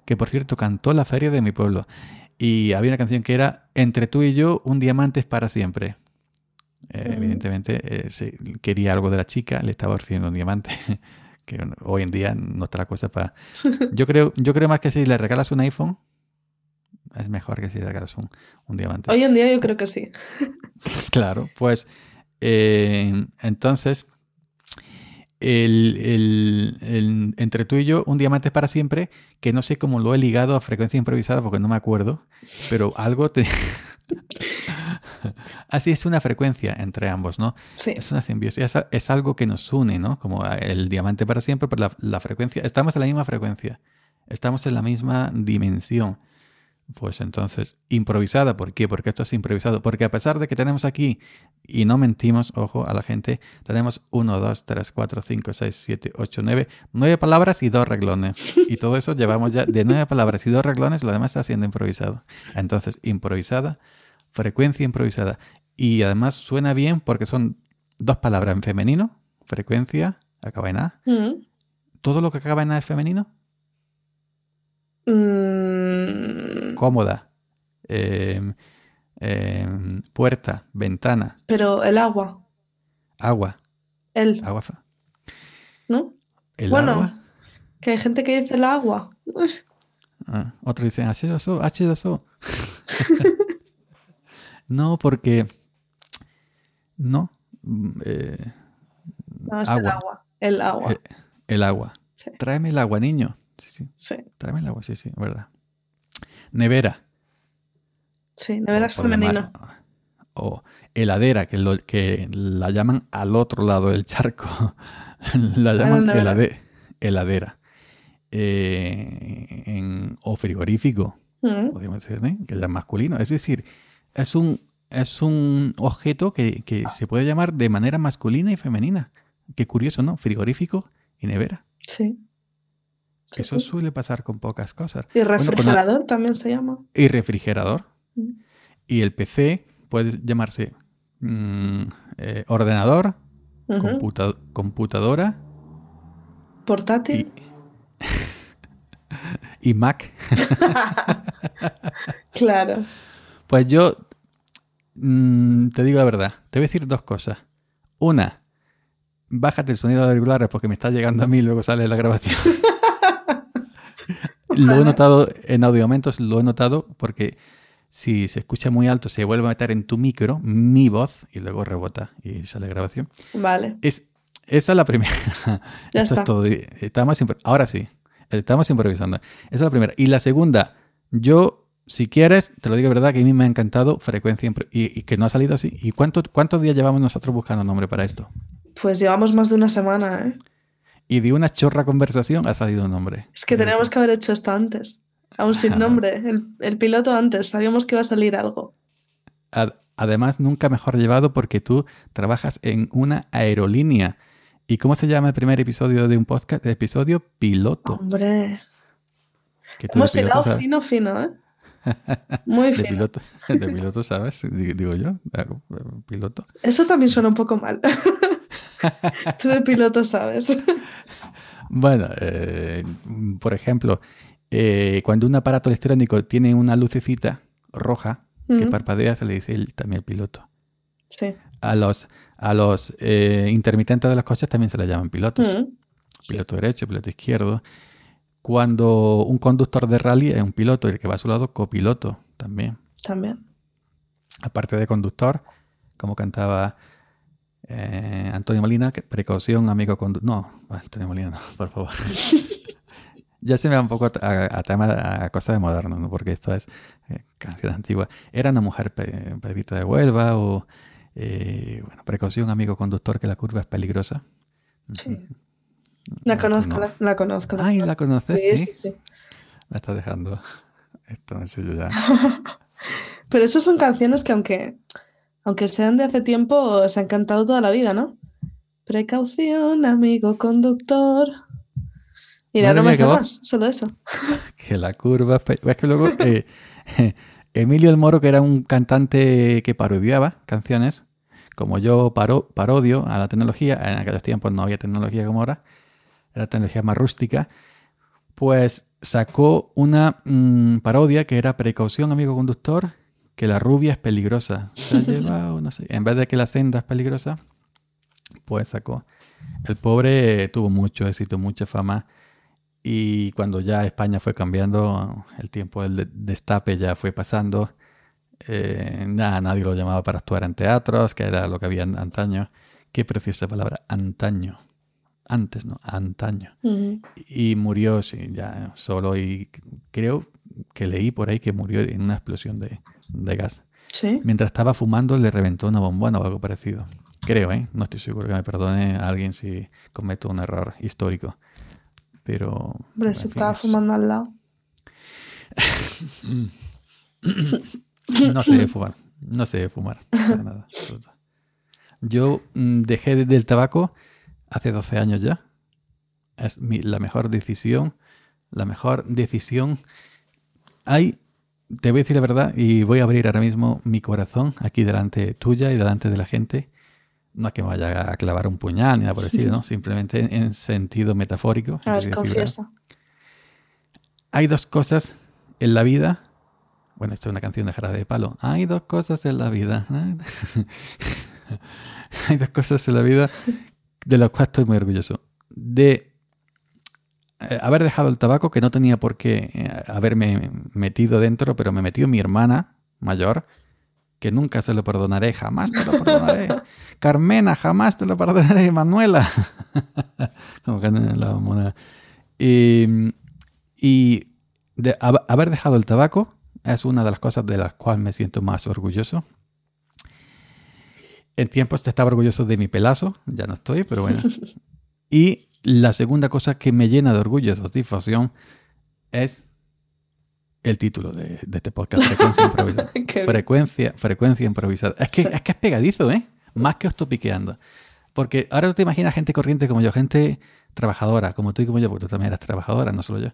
que por cierto cantó la feria de mi pueblo. Y había una canción que era Entre tú y yo, un diamante es para siempre. Eh, Mm. Evidentemente eh, se- quería algo de la chica, le estaba ofreciendo un diamante, que hoy en día no está la cosa para... Yo creo, yo creo más que si le regalas un iPhone, es mejor que si le regalas un, un diamante. Hoy en día yo creo que sí. Claro, pues eh, entonces, el, el- el- entre tú y yo, un diamante para siempre, que no sé cómo lo he ligado a frecuencia improvisada porque no me acuerdo, pero algo te... Así es una frecuencia entre ambos, ¿no? Sí. Es una simbiosis, es, algo que nos une, ¿no? Como el diamante para siempre, pero la, la frecuencia, estamos en la misma frecuencia, estamos en la misma dimensión. Pues entonces, improvisada, ¿por qué? Porque esto es improvisado. Porque a pesar de que tenemos aquí, y no mentimos, ojo a la gente, tenemos 1, 2, 3, 4, 5, 6, 7, 8, 9, 9 palabras y dos reglones. Y todo eso llevamos ya de 9 palabras y dos reglones, lo demás está siendo improvisado. Entonces, improvisada, frecuencia improvisada. Y además suena bien porque son dos palabras en femenino, frecuencia, acaba en A. Mm. ¿Todo lo que acaba en A es femenino? Mm, Cómoda. em, em, puerta, ventana, pero el agua, agua. el, Agua. ¿no? El Bueno. agua. Que hay gente que dice el agua. Ah, otros dicen H2O, H2O. no, porque. No. mm, eh, No, es el agua. agua. El agua. El, el agua. Sí. Tráeme el agua, niño. Sí, sí. Sí, Tráeme el agua, sí, sí, verdad. Nevera. sí, nevera o es femenino. O heladera, que, lo, que la llaman al otro lado del charco. la llaman helade- heladera. Eh, en- o frigorífico, Mm, podríamos decir, ¿eh? que ya es masculino. Es decir, es un, es un objeto que, que se puede llamar de manera masculina y femenina. Qué curioso, ¿no? Frigorífico y nevera. Sí. Sí, Eso sí. suele pasar con pocas cosas. Y la- refrigerador también se llama. Y refrigerador. Mm. Y el PC puede llamarse mm, eh, ordenador, computa- computadora Portátil. y Mac. claro. Pues yo mm, te digo la verdad, te voy a decir dos cosas. Una, bájate el sonido de auriculares porque me está llegando a mí y luego sale la grabación. Lo he notado en audioaumentos, lo he notado porque si se escucha muy alto se vuelve a meter en tu micro mi voz y luego rebota y sale grabación. Vale, Es, esa es la primera. ya Esto está. es todo. Estamos Ahora sí, estamos improvisando. Esa es la primera. Y la segunda, yo si quieres, te lo digo de verdad que a mí me ha encantado frecuencia y, que no ha salido así. ¿Y cuánto, cuántos días llevamos nosotros buscando nombre para esto? Pues llevamos más de una semana, ¿eh? Y de una chorra conversación ha salido un nombre. Es que teníamos que haber hecho esto antes. Aún sin nombre. El, piloto antes. Sabíamos que iba a salir algo. Además, nunca mejor llevado porque tú trabajas en una aerolínea. ¿Y cómo se llama el primer episodio de un podcast? episodio piloto. Hombre. Hemos llegado fino, fino, ¿eh? Muy de Piloto, de piloto, ¿sabes? Digo yo, piloto. Eso también suena un poco mal. Tú de piloto sabes. Bueno, eh, por ejemplo, eh, cuando un aparato electrónico tiene una lucecita roja que parpadea, se le dice también el piloto. Sí. A los, a los eh, intermitentes de los coches también se les llaman pilotos. Piloto derecho, piloto izquierdo. Cuando un conductor de rally es un piloto y el que va a su lado, copiloto también. También. Aparte de conductor, como cantaba eh, Antonio Molina, que precaución, amigo conductor. No, Antonio Molina, no, por favor. ya se me va un poco a, tema, a cosas de moderno, ¿no? porque esto es eh, canción antigua. Era una mujer pedita de Huelva o, eh, bueno, precaución, amigo conductor, que la curva es peligrosa. Sí. La conozco, la, conozco. Ay, ¿la conoces? Sí, sí, sí. La estás dejando. Esto no sé yo ya. Pero eso son canciones que aunque, aunque sean de hace tiempo, se han cantado toda la vida, ¿no? Precaución, amigo conductor. Y no más más, solo eso. Que la curva... Es que luego eh, Emilio El Moro, que era un cantante que parodiaba canciones, como yo paro, parodio a la tecnología, en aquellos tiempos no había tecnología como ahora, la tecnología más rústica, pues sacó una mm, parodia que era Precaución, amigo conductor, que la rubia es peligrosa. no sé. En vez de que la senda es peligrosa, pues sacó. El pobre tuvo mucho éxito, mucha fama. Y cuando ya España fue cambiando, el tiempo del destape ya fue pasando. Eh, nada, nadie lo llamaba para actuar en teatros, que era lo que había antaño. Qué preciosa palabra, antaño antes, ¿no? Antaño. Y murió, sí, ya solo y creo que leí por ahí que murió en una explosión de, gas. ¿Sí? Mientras estaba fumando le reventó una bombona o algo parecido. Creo, ¿eh? No estoy seguro que me perdone a alguien si cometo un error histórico. Pero... Pero se estaba fumando al lado. no sé de fumar. No sé de fumar. Para nada. Yo mm, dejé del tabaco hace 12 años ya. Es la mejor decisión. La mejor decisión. Hay, te voy a decir la verdad y voy a abrir ahora mismo mi corazón aquí delante tuya y delante de la gente. No es que me vaya a clavar un puñal ni nada por el estilo, ¿no? Simplemente en sentido metafórico. Hay dos cosas en la vida. Bueno, esto es una canción de Jarabe de Palo. Hay dos cosas en la vida. Hay dos cosas en la vida de lo cual estoy muy orgulloso. De haber dejado el tabaco, que no tenía por qué eh, haberme metido dentro, pero me metió mi hermana mayor, que nunca se lo perdonaré, jamás te lo perdonaré. Carmena, jamás te lo perdonaré, Manuela. Como que la Y, y de haber dejado el tabaco es una de las cosas de las cuales me siento más orgulloso en tiempos estaba orgulloso de mi pelazo, ya no estoy, pero bueno. Y la segunda cosa que me llena de orgullo y satisfacción es el título de, este podcast, Frecuencia Improvisada. frecuencia, frecuencia Improvisada. Es que, es que es pegadizo, ¿eh? Más que topiqueando. Porque ahora tú te imaginas gente corriente como yo, gente trabajadora, como tú y como yo, porque tú también eras trabajadora, no solo yo.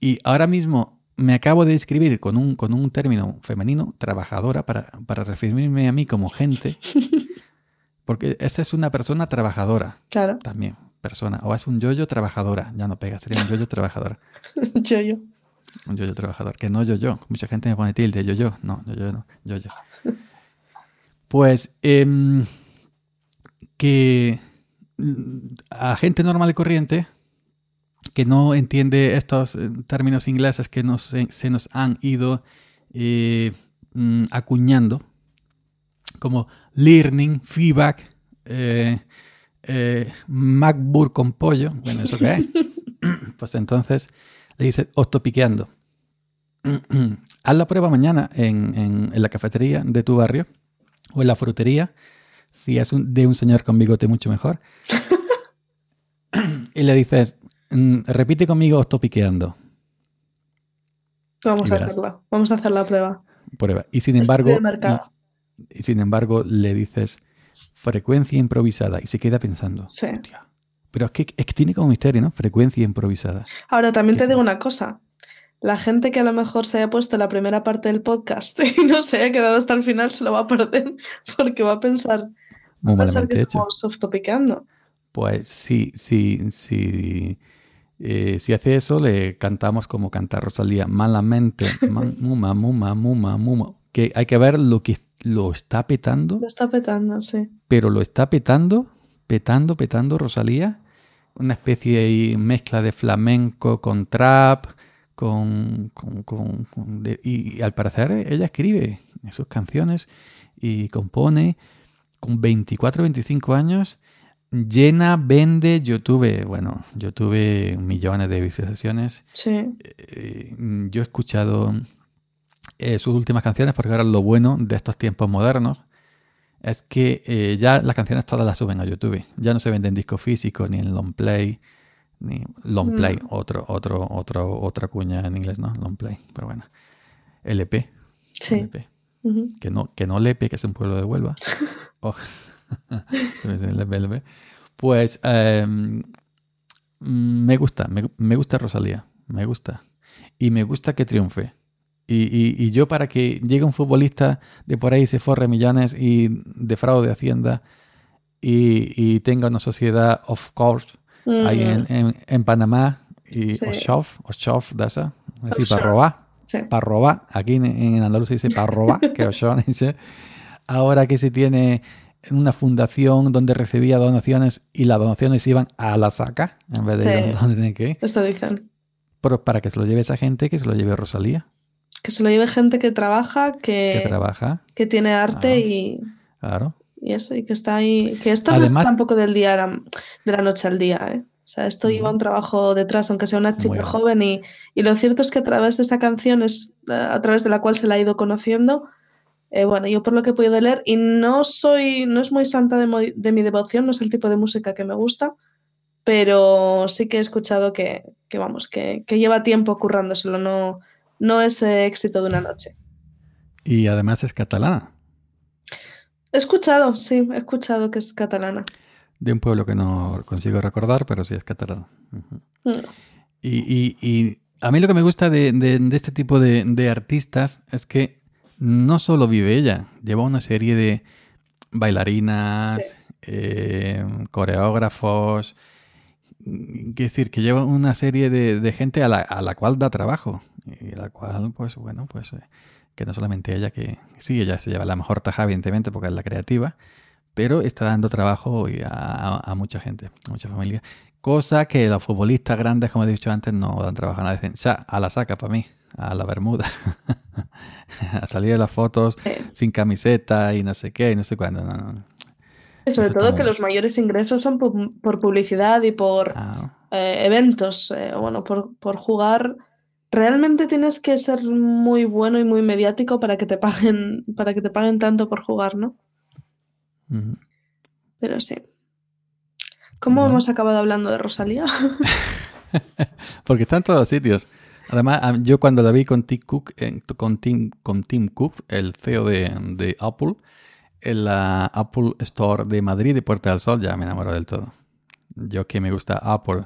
Y ahora mismo me acabo de escribir con un, con un término femenino, trabajadora, para, para referirme a mí como gente porque esa es una persona trabajadora. Claro. También, persona. O es un yoyo trabajadora. Ya no pega, sería un yoyo trabajador. yoyo. Un yoyo trabajador. Que no yo-yo. Mucha gente me pone tilde, yo-yo. No, yo-yo no. Yo-yo. Pues, em, que a gente normal y corriente que no entiende estos eh, términos ingleses que nos, se nos han ido eh, mm, acuñando como learning, feedback, eh, eh, MacBook con pollo, bueno, ¿eso qué es? pues entonces le dice octopiqueando. haz la prueba mañana en, la cafetería de tu barrio o en la frutería. Si es de un señor con bigote, mucho mejor. y le dices, mm, repite conmigo topiqueando. Vamos a hacerla. Vamos a hacer la prueba. Prueba. Y sin embargo, y, sin embargo, le dices frecuencia improvisada y se queda pensando. Sí. Pero es que, es que tiene como misterio, ¿no? Frecuencia improvisada. Ahora, también te digo una cosa la gente que a lo mejor se haya puesto la primera parte del podcast y no se haya quedado hasta el final se lo va a perder porque va a pensar, Muy va a pensar que estamos soft Pues sí, sí, sí. Eh, si hace eso, le cantamos como canta Rosalía, malamente, muma, muma, muma, muma. Que hay que ver lo que lo está petando. Lo está petando, sí. Pero lo está petando, petando, petando Rosalía. Una especie de mezcla de flamenco con trap, con, y, al parecer ella escribe sus canciones y compone con 24, 25 años. Llena, vende, YouTube. Bueno, YouTube millones de visualizaciones. Sí. Eh, yo he escuchado eh, sus últimas canciones porque ahora lo bueno de estos tiempos modernos es que eh, ya las canciones todas las suben a YouTube. Ya no se venden en disco físico ni en long play ni long play, otro, otro, otro, otra cuña en inglés, ¿no? Long play, pero bueno. LP. Sí. Que no, que no Lepe, que es un pueblo de Huelva. oh. pues em, me gusta, me, gusta Rosalía, me gusta. Y me gusta que triunfe. Y, y, yo para que llegue un futbolista de por ahí, se forre millones y defraude de Hacienda y, y tenga una sociedad, of course, ahí en, en, Panamá y sí. Oshof, de esa, así para robar, para robar, aquí en, en Andalucía dice para robar, que Oshof dice, ahora que se tiene una fundación donde recibía donaciones y las donaciones iban a la saca en vez de ir donde tienen que ir. Esto dicen. Pero para que se lo lleve esa gente, que se lo lleve Rosalía. Que se lo lleve gente que trabaja, que, que trabaja, que tiene arte y. Claro y eso, y que está ahí. Que esto no es tampoco del día de la noche al día, ¿eh? O sea, esto lleva un trabajo detrás, aunque sea una chica joven, y, y, lo cierto es que a través de esta canción es eh, a través de la cual se la ha ido conociendo. Eh, bueno, yo por lo que he podido leer, y no soy, no es muy santa de, de, mi devoción, no es el tipo de música que me gusta, pero sí que he escuchado que, que vamos, que, que, lleva tiempo currándoselo, no, no es éxito de una noche. Y además es catalana. He escuchado, sí, he escuchado que es catalana. De un pueblo que no consigo recordar, pero sí es catalán. Mm. y, a mí lo que me gusta de, este tipo de, artistas es que no solo vive ella, lleva una serie de bailarinas, eh, coreógrafos, es decir, que lleva una serie de, gente a la, a la, cual da trabajo y a la cual, pues bueno, pues eh, que no solamente ella, que sí, ella se lleva la mejor taja, evidentemente, porque es la creativa, pero está dando trabajo a, mucha gente, a mucha familia. Cosa que los futbolistas grandes, como he dicho antes, no dan trabajo a nadie. Dicen, ya, a la saca para mí, a la bermuda, a salir de las fotos sin camiseta y no sé qué, y no sé cuándo. Sobre todo que los mayores ingresos son por, publicidad y por ah. eh, eventos, eh, bueno, por, por jugar realmente tienes que ser muy bueno y muy mediático para que te paguen, para que te paguen tanto por jugar, ¿no? Pero sí. ¿Cómo hemos acabado hablando de Rosalía? Porque está en todos sitios. Además, yo cuando la vi con Tim Cook, con, Tim, con Tim Cook, el CEO de, Apple, en la Apple Store de Madrid y Puerta del Sol, ya me enamoró del todo. Yo que me gusta Apple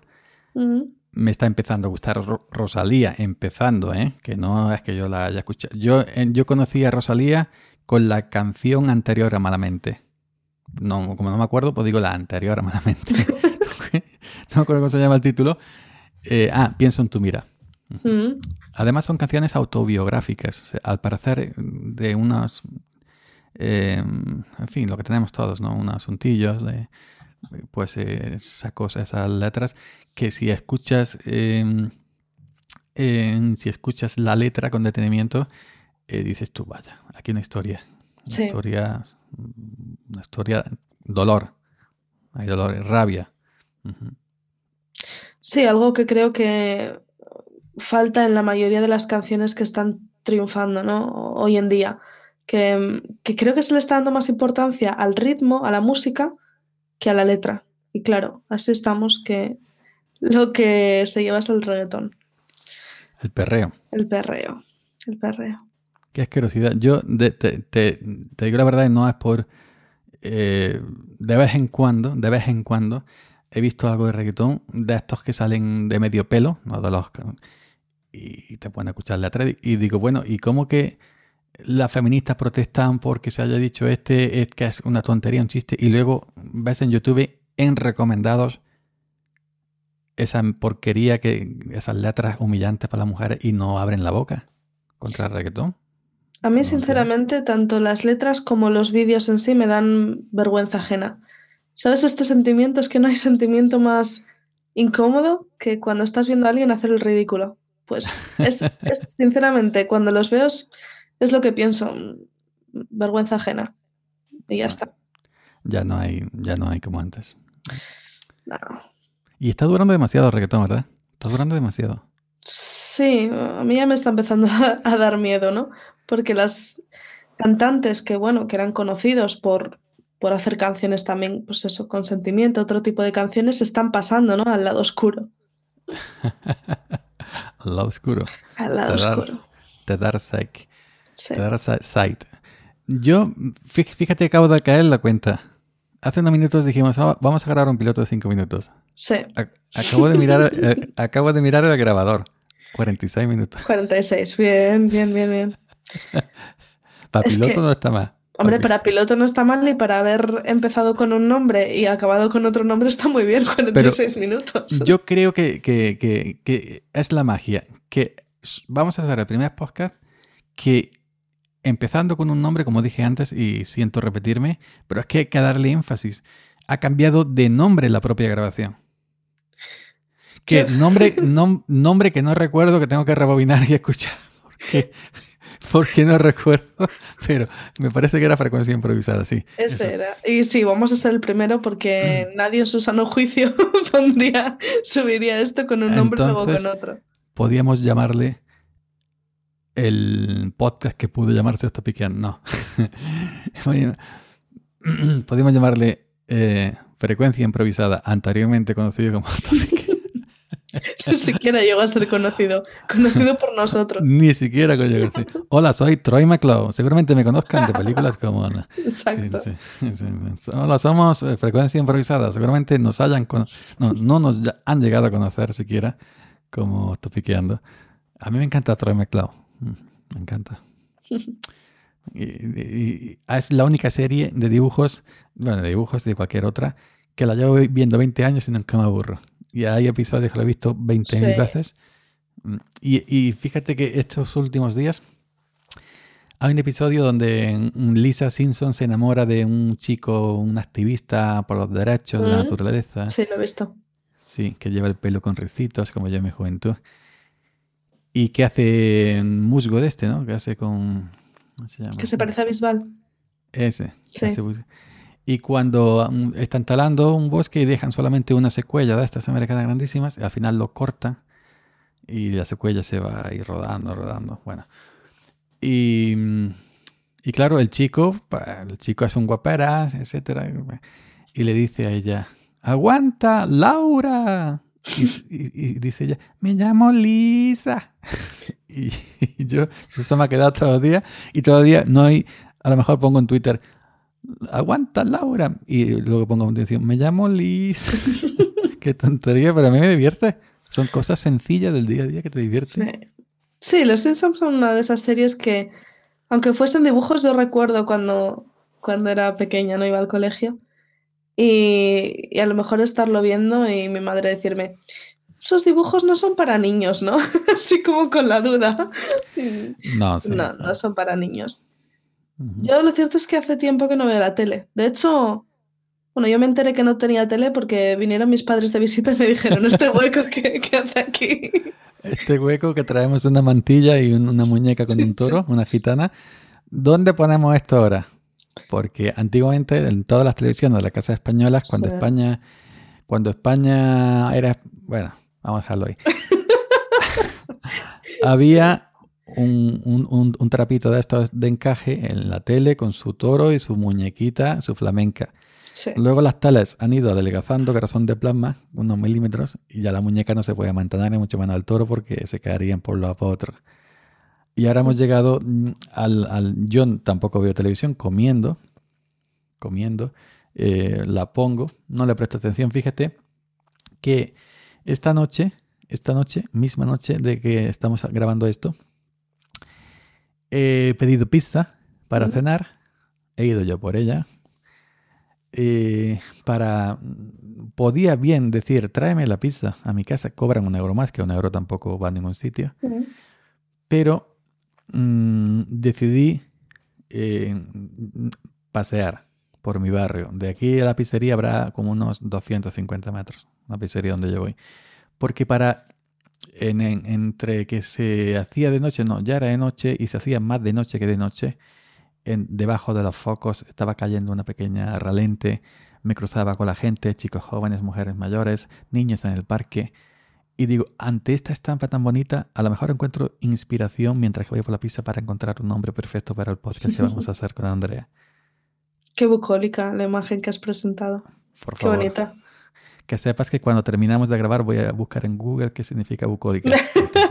me está empezando a gustar Rosalía, empezando, ¿eh? que no es que yo la haya escuchado. Yo, yo conocí a Rosalía con la canción anterior a Malamente. No, como no me acuerdo, pues digo la anterior a Malamente. no me acuerdo cómo se llama el título. Eh, ah, Pienso en tu mira. Mm. Además son canciones autobiográficas, al parecer de unos, em, en fin, lo que tenemos todos, ¿no? Unos asuntillos de, pues eh, sacó esas letras que si escuchas, em, si escuchas la letra con detenimiento, eh, dices tú, vaya, aquí una historia. Una historia, una historia, dolor. Hay dolor, rabia. Sí, algo que creo que falta en la mayoría de las canciones que están triunfando, ¿no? Hoy en día. Que, que creo que se le está dando más importancia al ritmo, a la música, que a la letra. Y claro, así estamos que lo que se lleva es el reggaetón. El perreo. El perreo. El perreo. Qué asquerosidad. Yo te, digo la verdad, no es por... Eh, de vez en cuando, de vez en cuando, he visto algo de reggaetón de estos que salen de medio pelo, no de los... Y te pueden escuchar la letra y digo, bueno, ¿y cómo que las feministas protestan porque se haya dicho este, es que es una tontería, un chiste, y luego ves en YouTube en recomendados esa porquería que esas letras humillantes para las mujeres y no abren la boca contra el reggaetón. A mí, sinceramente, tanto las letras como los vídeos en sí me dan vergüenza ajena. ¿Sabes este sentimiento? Es que no hay sentimiento más incómodo que cuando estás viendo a alguien hacer el ridículo. Pues es, sinceramente, cuando los veo es lo que pienso. Vergüenza ajena. Y ya está. Ya no hay, ya no hay como antes. No. Y está durando demasiado el reggaetón, ¿verdad? Está durando demasiado. Sí, a mí ya me está empezando a, dar miedo, ¿no? Porque las cantantes que, bueno, que eran conocidos por, por hacer canciones también, pues eso, con sentimiento, otro tipo de canciones, se están pasando, ¿no? Al lado oscuro. Al lado oscuro. Al lado oscuro. The Dark Side. Sí. The Dark Side. Yo, fíjate, que acabo de caer la cuenta. Hace unos minutos dijimos, ah, vamos a grabar un piloto de cinco minutos. Sí. acabo, de mirar, eh, acabo de mirar el grabador. 46 minutos. 46, bien, bien, bien, bien. para piloto no está mal. Hombre, para piloto no está mal y para haber empezado con un nombre y acabado con otro nombre está muy bien, 46 minutos. Yo creo que, que, es la magia. Que vamos a hacer el primer podcast que empezando con un nombre, como dije antes, y siento repetirme, pero es que hay que darle énfasis. Ha cambiado de nombre la propia grabación. Que nombre, nombre que no recuerdo, que tengo que rebobinar y escuchar. Porque, porque no recuerdo, pero me parece que era frecuencia improvisada, sí. Ese era. Y sí, vamos a ser el primero porque mm. nadie en su sano juicio pondría, subiría esto con un nombre luego con otro. Podíamos llamarle el podcast que pudo llamarse Ostopiquian, no. Podríamos llamarle eh, frecuencia improvisada, anteriormente conocido como Ostopiquian. Ni siquiera llegó a ser conocido, conocido por nosotros. Ni siquiera llegó a ser. Hola, soy Troy McCloud. Seguramente me conozcan de películas como... Exacto. Hola, somos eh, Frecuencia Improvisada. Seguramente nos hayan... No, no nos han llegado a conocer siquiera como Topiqueando. A mí me encanta Troy McCloud. Me encanta. Y, es la única serie de dibujos, bueno, de dibujos de cualquier otra, que la llevo viendo 20 años y nunca me aburro. Y hay episodios que lo he visto 20.000 veces. Y, fíjate que estos últimos días hay un episodio donde Lisa Simpson se enamora de un chico, un activista por los derechos de la naturaleza. Sí, lo he visto. Sí, que lleva el pelo con ricitos, como yo en mi juventud. ¿Y qué hace musgo de este, no? ¿Qué hace con. ¿cómo se llama? Que se parece a Bisbal. Ese. Sí. y cuando um, están talando un bosque y dejan solamente una secuela de estas americanas grandísimas, al final lo cortan y la secuela se va a ir rodando, rodando. Bueno. Y, y claro, el chico, el chico es un guaperas, etcétera, y le dice a ella: ¡Aguanta, Laura! Y, dice ella, me llamo Lisa. y, yo, eso me ha quedado todo el día. Y todavía no hay, a lo mejor pongo en Twitter, aguanta Laura. Y luego pongo en atención, me llamo Lisa. Qué tontería, pero a mí me divierte. Son cosas sencillas del día a día que te divierten. Sí. Los Simpsons son una de esas series que, aunque fuesen dibujos, yo recuerdo cuando, cuando era pequeña, no iba al colegio y, a lo mejor estarlo viendo y mi madre decirme, esos dibujos no son para niños, ¿no? Así como con la duda. No, no, no son para niños. Yo lo cierto es que hace tiempo que no veo la tele. De hecho, bueno, yo me enteré que no tenía tele porque vinieron mis padres de visita y me dijeron, este hueco que, hace aquí. Este hueco que traemos una mantilla y una muñeca con un toro, una gitana. ¿Dónde ponemos esto ahora? Porque antiguamente en todas las televisiones de las casas españolas, cuando España, cuando España era, bueno, vamos a dejarlo ahí. había un, un, un, trapito de estos de encaje en la tele con su toro y su muñequita, su flamenca. Luego las tales han ido adelgazando, que ahora son de plasma, unos milímetros, y ya la muñeca no se puede mantener, ni mucho menos al toro, porque se caerían por lo a por otro. Y ahora hemos llegado mm, al, al, Yo tampoco veo televisión, comiendo, comiendo, eh, la pongo, no le presto atención, fíjate que esta noche, esta noche, misma noche de que estamos grabando esto, he pedido pizza para cenar, he ido yo por ella, eh, para... Podía bien decir, tráeme la pizza a mi casa, cobran un euro más, que un euro tampoco va a ningún sitio, pero mm, decidí eh, pasear por mi barrio. De aquí a la pizzería habrá como unos 250 metros, la pizzería donde yo voy. Porque para entre que se hacía de noche, no, ya era de noche y se hacía más de noche que de noche, en, debajo de los focos estaba cayendo una pequeña ralente, me cruzaba con la gente, chicos jóvenes, mujeres mayores, niños en el parque. Y digo, ante esta estampa tan bonita, a lo mejor encuentro inspiración mientras que voy por la pizza para encontrar un nombre perfecto para el podcast que vamos a hacer con Andrea. Qué bucólica la imagen que has presentado. Por Qué bonita. Que sepas que cuando terminamos de grabar voy a buscar en Google qué significa bucólica.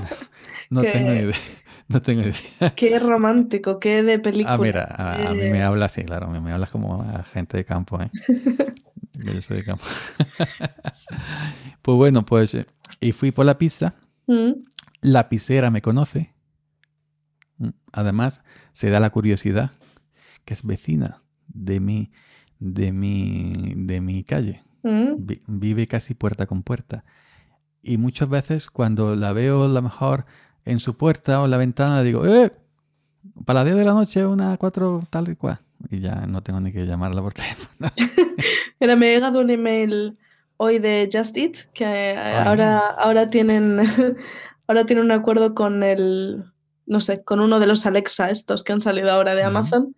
no, tengo idea. No tengo idea. Qué romántico, qué de película. Ah, mira, a, mí me habla así, claro, me, me hablas como a gente de campo, ¿eh? Yo soy de campo. pues bueno, pues, eh, y fui por la pizza. Mm. La pizzera me conoce. Mm, además, se da la curiosidad que es vecina de mi, de mi, de mi calle. Mm. vive casi puerta con puerta. Y muchas veces cuando la veo a lo mejor en su puerta o en la ventana, digo, ¡eh! Para las 10 de la noche, una, cuatro, tal y cual. Y ya no tengo ni que llamarla por teléfono. Mira, me ha llegado un email hoy de Just Eat, que ahora, ahora tienen ahora tienen un acuerdo con el, no sé, con uno de los Alexa estos que han salido ahora de Amazon.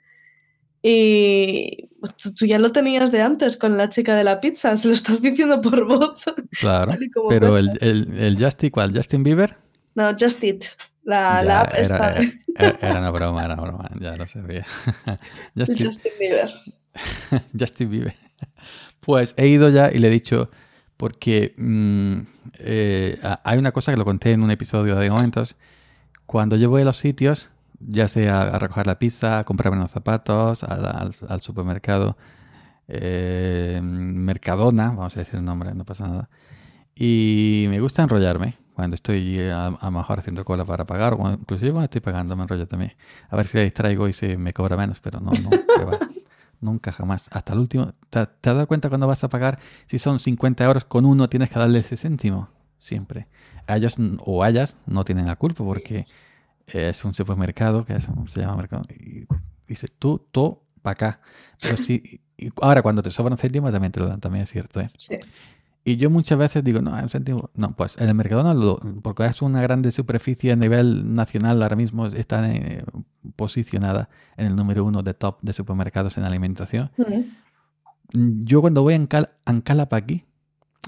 Y tú, ya lo tenías de antes con la chica de la pizza, se lo estás diciendo por voz. Claro, pero el, el, el Justin, ¿cuál? ¿Justin Bieber? No, Just Eat. La, app era, Era, una broma, era una broma, ya lo sabía. Justin, Justin Bieber. Justin Bieber. Pues he ido ya y le he dicho, porque mm, eh, hay una cosa que lo conté en un episodio de momentos, cuando yo voy a los sitios, ya sea a recoger la pizza, a comprarme unos zapatos, al, supermercado, eh, Mercadona, vamos a decir el nombre, no pasa nada. Y me gusta enrollarme cuando estoy a, lo mejor haciendo cola para pagar, o inclusive cuando estoy pagando me enrollo también. A ver si le distraigo y se me cobra menos, pero no, no, nunca jamás. Hasta el último. ¿Te, has dado cuenta cuando vas a pagar? Si son 50 euros con uno, tienes que darle ese céntimo. Siempre. A ellos o ellas no tienen la culpa porque es un supermercado, que se llama mercado, y dice tú, tú, para acá. Pero sí, y ahora cuando te sobran céntimos también te lo dan, también es cierto. ¿eh? Sí. Y yo muchas veces digo, no, un céntimo. No, pues en el Mercadona, porque es una grande superficie a nivel nacional, ahora mismo está eh, posicionada en el número uno de top de supermercados en alimentación. Yo cuando voy a Ancal Ancalapaqui,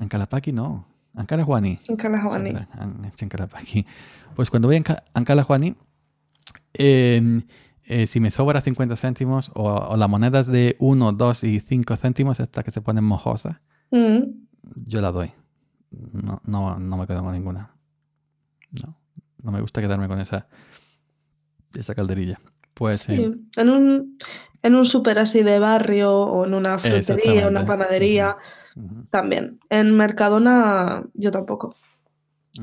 Ancalapaqui no, Ancalajuani. Ancalajuani. Ancalapaqui. Pues cuando voy a Ancalajuani, eh, eh, si me sobra 50 céntimos o, las monedas de 1, 2 y 5 céntimos hasta que se ponen mojosas, mm. Yo la doy. No, no, no me quedo con ninguna. No, no me gusta quedarme con esa, esa calderilla. Pues sí. En un, en un súper así de barrio o en una frutería, una panadería, también. En Mercadona yo tampoco.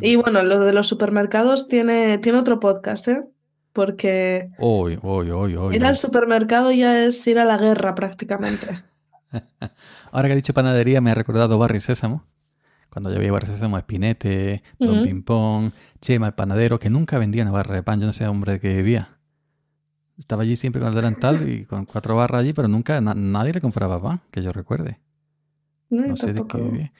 Y bueno, lo de los supermercados tiene, tiene otro podcast, ¿eh? Porque hoy, hoy, hoy, ir al supermercado ya es ir a la guerra prácticamente. Ahora que he dicho panadería, me ha recordado Barrio Sésamo. Cuando ya había Barrio Sésamo, Espinete, Don Pimpón, Chema, el panadero, que nunca vendía una barra de pan. Yo no sé, hombre, que vivía. Estaba allí siempre con el delantal y con cuatro barras allí, pero nunca nadie le compraba pan, que yo recuerde. No, sé de qué vivía.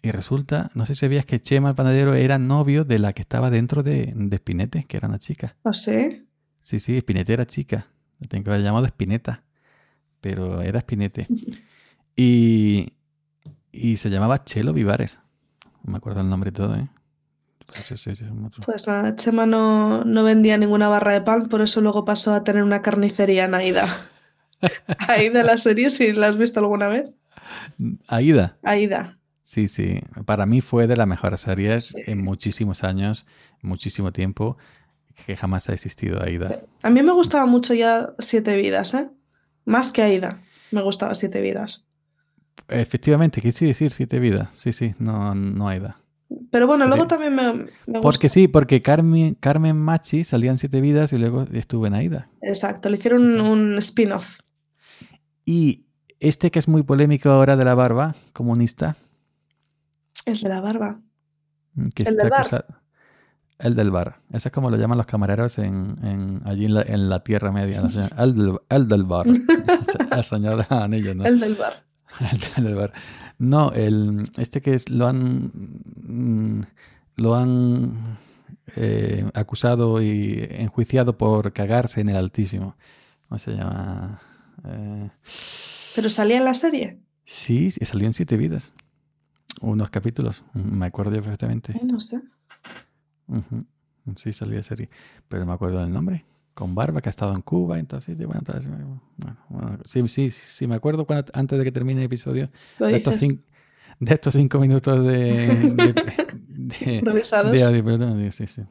Y resulta, no sé si sabías que Chema el panadero era novio de la que estaba dentro de, de Espinete, que era una chica. ¿Ah, sí? Sí, sí, Espinete era chica. La tengo que haber llamado Espineta, pero era Espinete. Y, y se llamaba Chelo Vivares. No me acuerdo el nombre y todo, ¿eh? Sí, sí, sí, mucho. Pues nada, Chema no, no vendía ninguna barra de pan, por eso luego pasó a tener una carnicería en Aida. Aida la serie, si la has visto alguna vez. Aida. Aida. Sí, sí. Para mí fue de las mejores series en muchísimos años, muchísimo tiempo, que jamás ha existido Aida. A mí me gustaba mucho ya Siete Vidas, ¿eh? Más que Aida. Me gustaba Siete Vidas. Efectivamente, quise decir siete vidas. Sí, sí, no, no Aida. Pero bueno, luego también me, me Porque gusta. sí, porque Carmen, Carmen Machi salía en siete vidas y luego estuvo en Aida. Exacto, le hicieron Sí, un, spin-off. Y este que es muy polémico ahora de la barba comunista, El de la barba. mm, que ¿El del bar? acusado- El del bar. Eso es como lo llaman los camareros en, en- allí en la, en la Tierra Media. la señora- El del, el del bar. El señor anillo, ¿no? El del bar. No, el, este que es, lo han mm, lo han eh, acusado y enjuiciado por cagarse en el Altísimo. ¿Cómo se llama? Eh, Pero salía en la serie. sí, sí, salió en Siete Vidas. Unos capítulos, me acuerdo yo perfectamente. No sé. Ujú. Sí, salió de serie, pero no me acuerdo del nombre. Con barba, que ha estado en Cuba, entonces, bueno, entonces, bueno, bueno, sí, sí, sí, me acuerdo cuando- antes de que termine el episodio, de estos, de cinco minutos de, de, de- Improvisados. de sí, sí.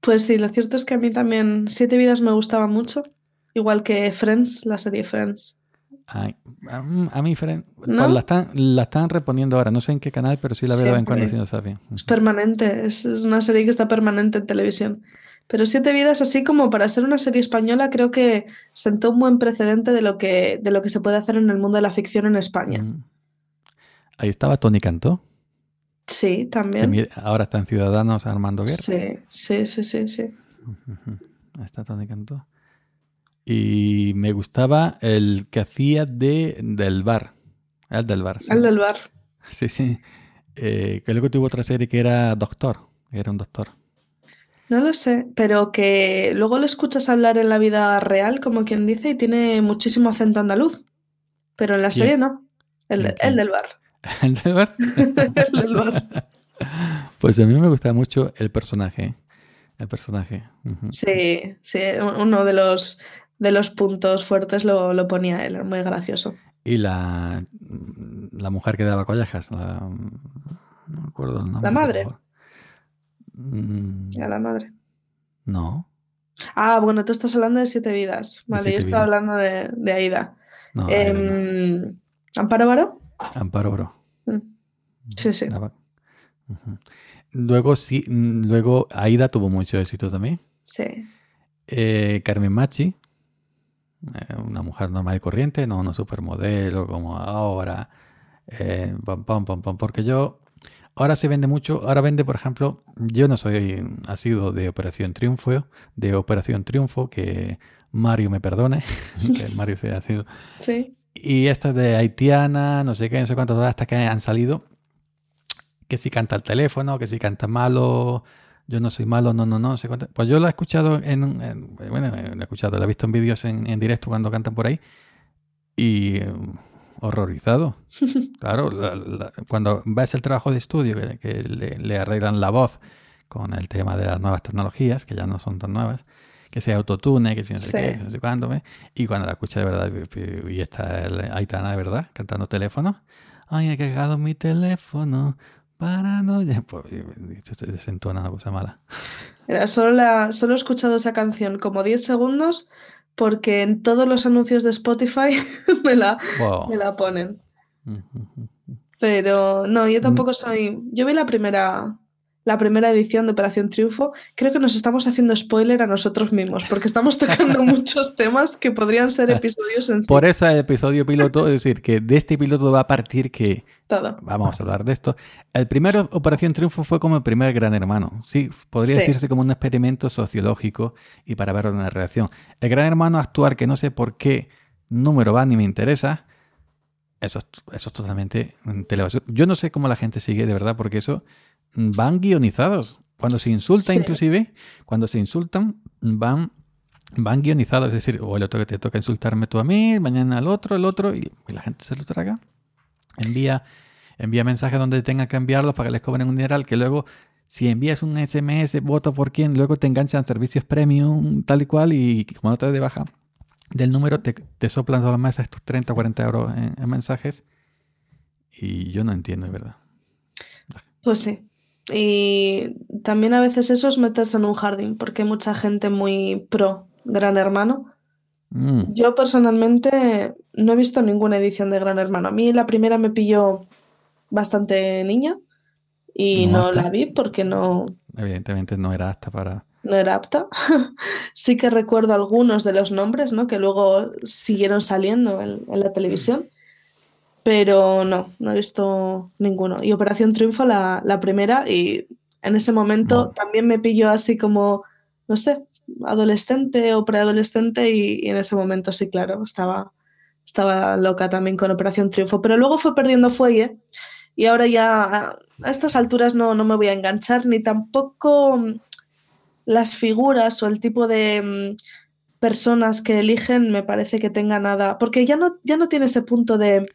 Pues sí, lo cierto es que a mí también Siete Vidas me gustaba mucho. Igual que Friends, la serie Friends. Ay, a, mm, a mí, Fren, ¿No? pues la están, la están reponiendo ahora, no sé en qué canal, pero sí la veo de vez en cuando Siempre. haciendo Safi. Es permanente, es, es una serie que está permanente en televisión. Pero Siete Vidas, así como para ser una serie española, creo que sentó un buen precedente de lo que, de lo que se puede hacer en el mundo de la ficción en España. Mm. Ahí estaba Tony Cantó, Sí, también. ahora está en Ciudadanos Armando Guerra. Sí, sí, sí, sí, sí. Ahí está Tony Cantó. Y me gustaba el que hacía de, del bar. El del bar. sí. El del bar. Sí, sí. Eh, que luego tuvo otra serie que era Doctor. Era un doctor. No lo sé, pero que luego le escuchas hablar en la vida real, como quien dice, y tiene muchísimo acento andaluz. Pero en la serie no. El, ¿Quién, el del bar. ¿El del bar? El del bar. Pues a mí me gustaba mucho el personaje. El personaje. Sí, sí, uno de los, de los puntos fuertes lo, lo ponía él, muy gracioso. Y la, la mujer que daba collejas. La, no me acuerdo el nombre. por madre? Mm, A la madre. no, Ah, bueno, tú estás hablando de Siete Vidas. Vale, Siete yo estaba Vidas. hablando de, de Aida. no. Em, ¿Amparo Baró? Amparo Bro. Mm, Sí, sí. Luego sí, mm, luego Aida tuvo mucho éxito también. Sí. Eh, Carmen Machi, eh, una mujer normal y corriente, no una supermodelo como ahora. Eh, pam, pam, pam, pam, porque yo, ahora se vende mucho, ahora vende, por ejemplo, yo no soy asiduo de Operación Triunfo, de Operación Triunfo, que Mario me perdone, que Mario sea sido. Sí. Y estas de haitiana, no sé qué, no sé cuántas, todas estas que han salido, que si canta el teléfono, que si canta malo, yo no soy malo, no, no, no, no sé cuántas. Pues yo lo he escuchado en, en- bueno, lo he escuchado, lo he visto en vídeos en, en directo cuando cantan por ahí y horrorizado. Claro, la- la- cuando ves el trabajo de estudio que, que le, le arreglan la voz con el tema de las nuevas tecnologías, que ya no son tan nuevas, que sea autotune, que si no sé Sí. qué, no sé cuándo, ¿ves? y cuando la escucha de verdad, y- está el Aitana de verdad, cantando teléfono, ay, he cagado mi teléfono, para no... ya", Pues, se desentona una cosa mala. Mira, solo, la, solo he escuchado esa canción como 10 segundos porque en todos los anuncios de Spotify me la, Wow. me la ponen. Pero no, Mm. yo tampoco soy. Yo vi la primera, la primera edición de Operación Triunfo. Creo que nos estamos haciendo spoiler a nosotros mismos, porque estamos tocando muchos temas que podrían ser episodios en sí. Por eso el episodio piloto, es decir, que de este piloto va a partir que Todo. Vamos a hablar de esto. El primer Operación Triunfo fue como el primer Gran Hermano. Sí, podría Sí. decirse como un experimento sociológico y para ver una reacción. El Gran Hermano actuar, que no sé por qué número va ni me interesa, eso, es- eso es totalmente televisión. Yo no sé cómo la gente sigue, de verdad, porque eso mm, van guionizados. Cuando se insulta, Sí. inclusive, cuando se insultan, van, van guionizados. Es decir, o el otro que te toca insultarme tú a mí, mañana al otro, el otro, y la gente se lo traga. Envía envía mensajes donde tenga que enviarlos para que les cobren un dineral, que luego si envías un SMS, voto por quién, luego te enganchan servicios premium, tal y cual, y como no te de baja del número, te, te soplan todas las meses tus 30 o 40 euros en, mensajes. Y yo no entiendo, de verdad. Pues sí. Y también a veces eso es meterse en un jardín, porque hay mucha gente muy pro Gran Hermano. Mm. Yo personalmente no he visto ninguna edición de Gran Hermano. A mí la primera me pilló bastante niña y no, la vi porque no... Evidentemente no era apta para... No era apta. sí que recuerdo algunos de los nombres, ¿no? Que luego siguieron saliendo en, la televisión. Pero no, no he visto ninguno. Y Operación Triunfo, la, primera, y en ese momento también me pilló así como, no sé, adolescente o preadolescente y, y en ese momento sí, claro, estaba, estaba loca también con Operación Triunfo. Pero luego fue perdiendo fuelle y ahora ya a estas alturas no, no me voy a enganchar, ni tampoco mm, las figuras o el tipo de mm, personas que eligen me parece que tenga nada, porque ya no, ya no tiene ese punto de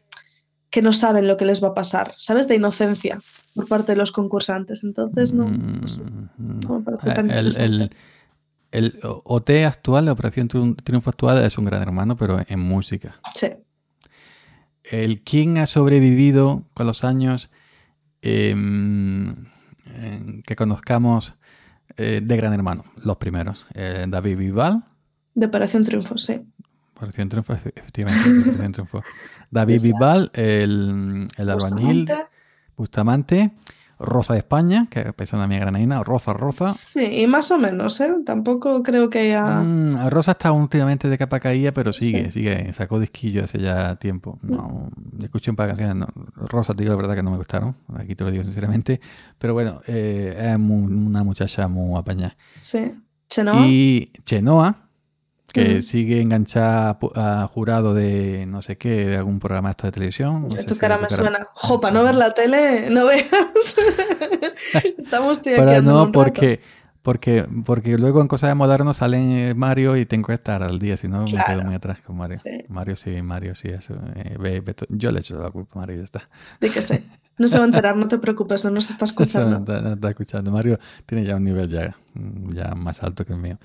que no saben lo que les va a pasar, ¿sabes? De inocencia por parte de los concursantes. Entonces, no, me parece tan el, el, el, OT actual, la Operación Triunfo actual, es un gran hermano, pero en música. Sí. El quién ha sobrevivido con los años Em, que conozcamos eh, de Gran Hermano, los primeros. Eh, David Vival. De Operación Triunfo, sí. Operación Triunfo, efectivamente. Triunfo. David Vival, el, el albañil, Bustamante. Rosa de España, que es una mía granadina, Rosa Rosa. Sí, y más o menos, ¿eh? Tampoco creo que haya... Mm, Rosa está últimamente de capa caída, pero sigue, sigue, sacó disquillo hace ya tiempo. No, escuché un par de canciones, Rosa, te digo la verdad que no me gustaron, aquí te lo digo sinceramente, pero bueno, eh, es una muchacha muy apañada. Sí. Chenoa. Y Chenoa, que sigue enganchada a jurado de no sé qué, de algún programa de televisión. tu cara me suena. Jo, para no ver la tele, no veas. Estamos Pero no, porque, porque, porque luego en cosas de moderno salen Mario y tengo que estar al día, si no me quedo muy atrás con Mario. Mario sí, Mario sí, eso. Eh, yo le echo la culpa a Mario y ya está. De que sé. No se va a enterar, no te preocupes, no nos está escuchando. no, está, escuchando. Mario tiene ya un nivel ya, ya más alto que el mío.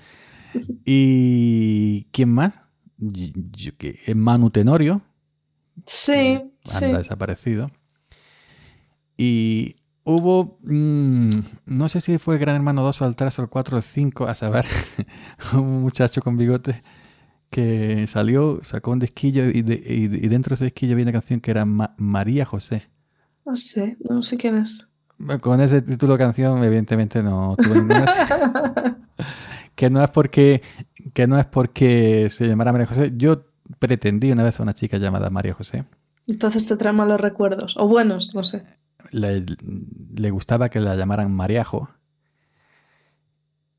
¿Y quién más? Yo, Manu Tenorio. Sí, anda desaparecido. Y hubo, mm, no sé si fue Gran Hermano 2 o el 3 o el 4 o el 5, a saber, un muchacho con bigote que salió, sacó un disquillo y, dentro de ese disquillo había una canción que era María José. No sé, no sé quién es. Con ese título de canción, evidentemente no tuve ninguna. que no es porque que no es porque se llamara María José. Yo pretendí una vez a una chica llamada María José. Entonces te trae malos recuerdos, o buenos, no sé. Le, gustaba que la llamaran Mariajo.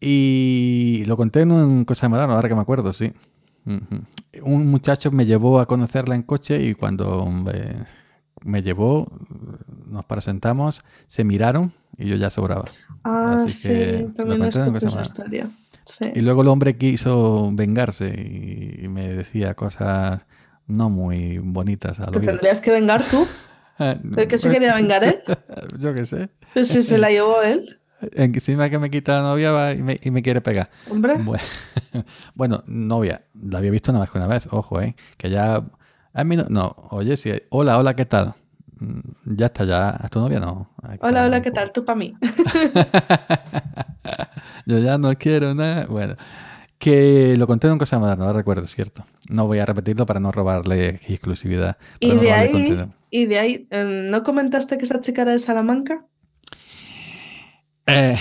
Y lo conté en un cosa de moderno, ahora que me acuerdo, sí. Un muchacho me llevó a conocerla en coche y cuando me, me llevó, nos presentamos, se miraron y yo ya sobraba. Ah, sí, también escuché esa historia. Y luego el hombre quiso vengarse y me decía cosas no muy bonitas. ¿Te tendrías que vengar tú? ¿De qué se quería vengar él? Yo qué sé. Pues si se la llevó él. Encima que me quita la novia va y, me, y me quiere pegar. Hombre. Bueno, novia. La había visto nada más que una vez. Ojo, ¿eh? Que ya... A mí no, no. Oye, sí. Hola, hola, ¿qué tal? Mm, ya está, ya. ¿A tu novia no? Hola, hola, ¿qué tal? Tú para mí. Yo ya no quiero nada. Bueno, que lo conté en un cosa moderna, no recuerdo, ¿cierto? No voy a repetirlo para no robarle exclusividad. Y de, ahí, y de ahí, ¿no comentaste que esa chica era de Salamanca? Eh.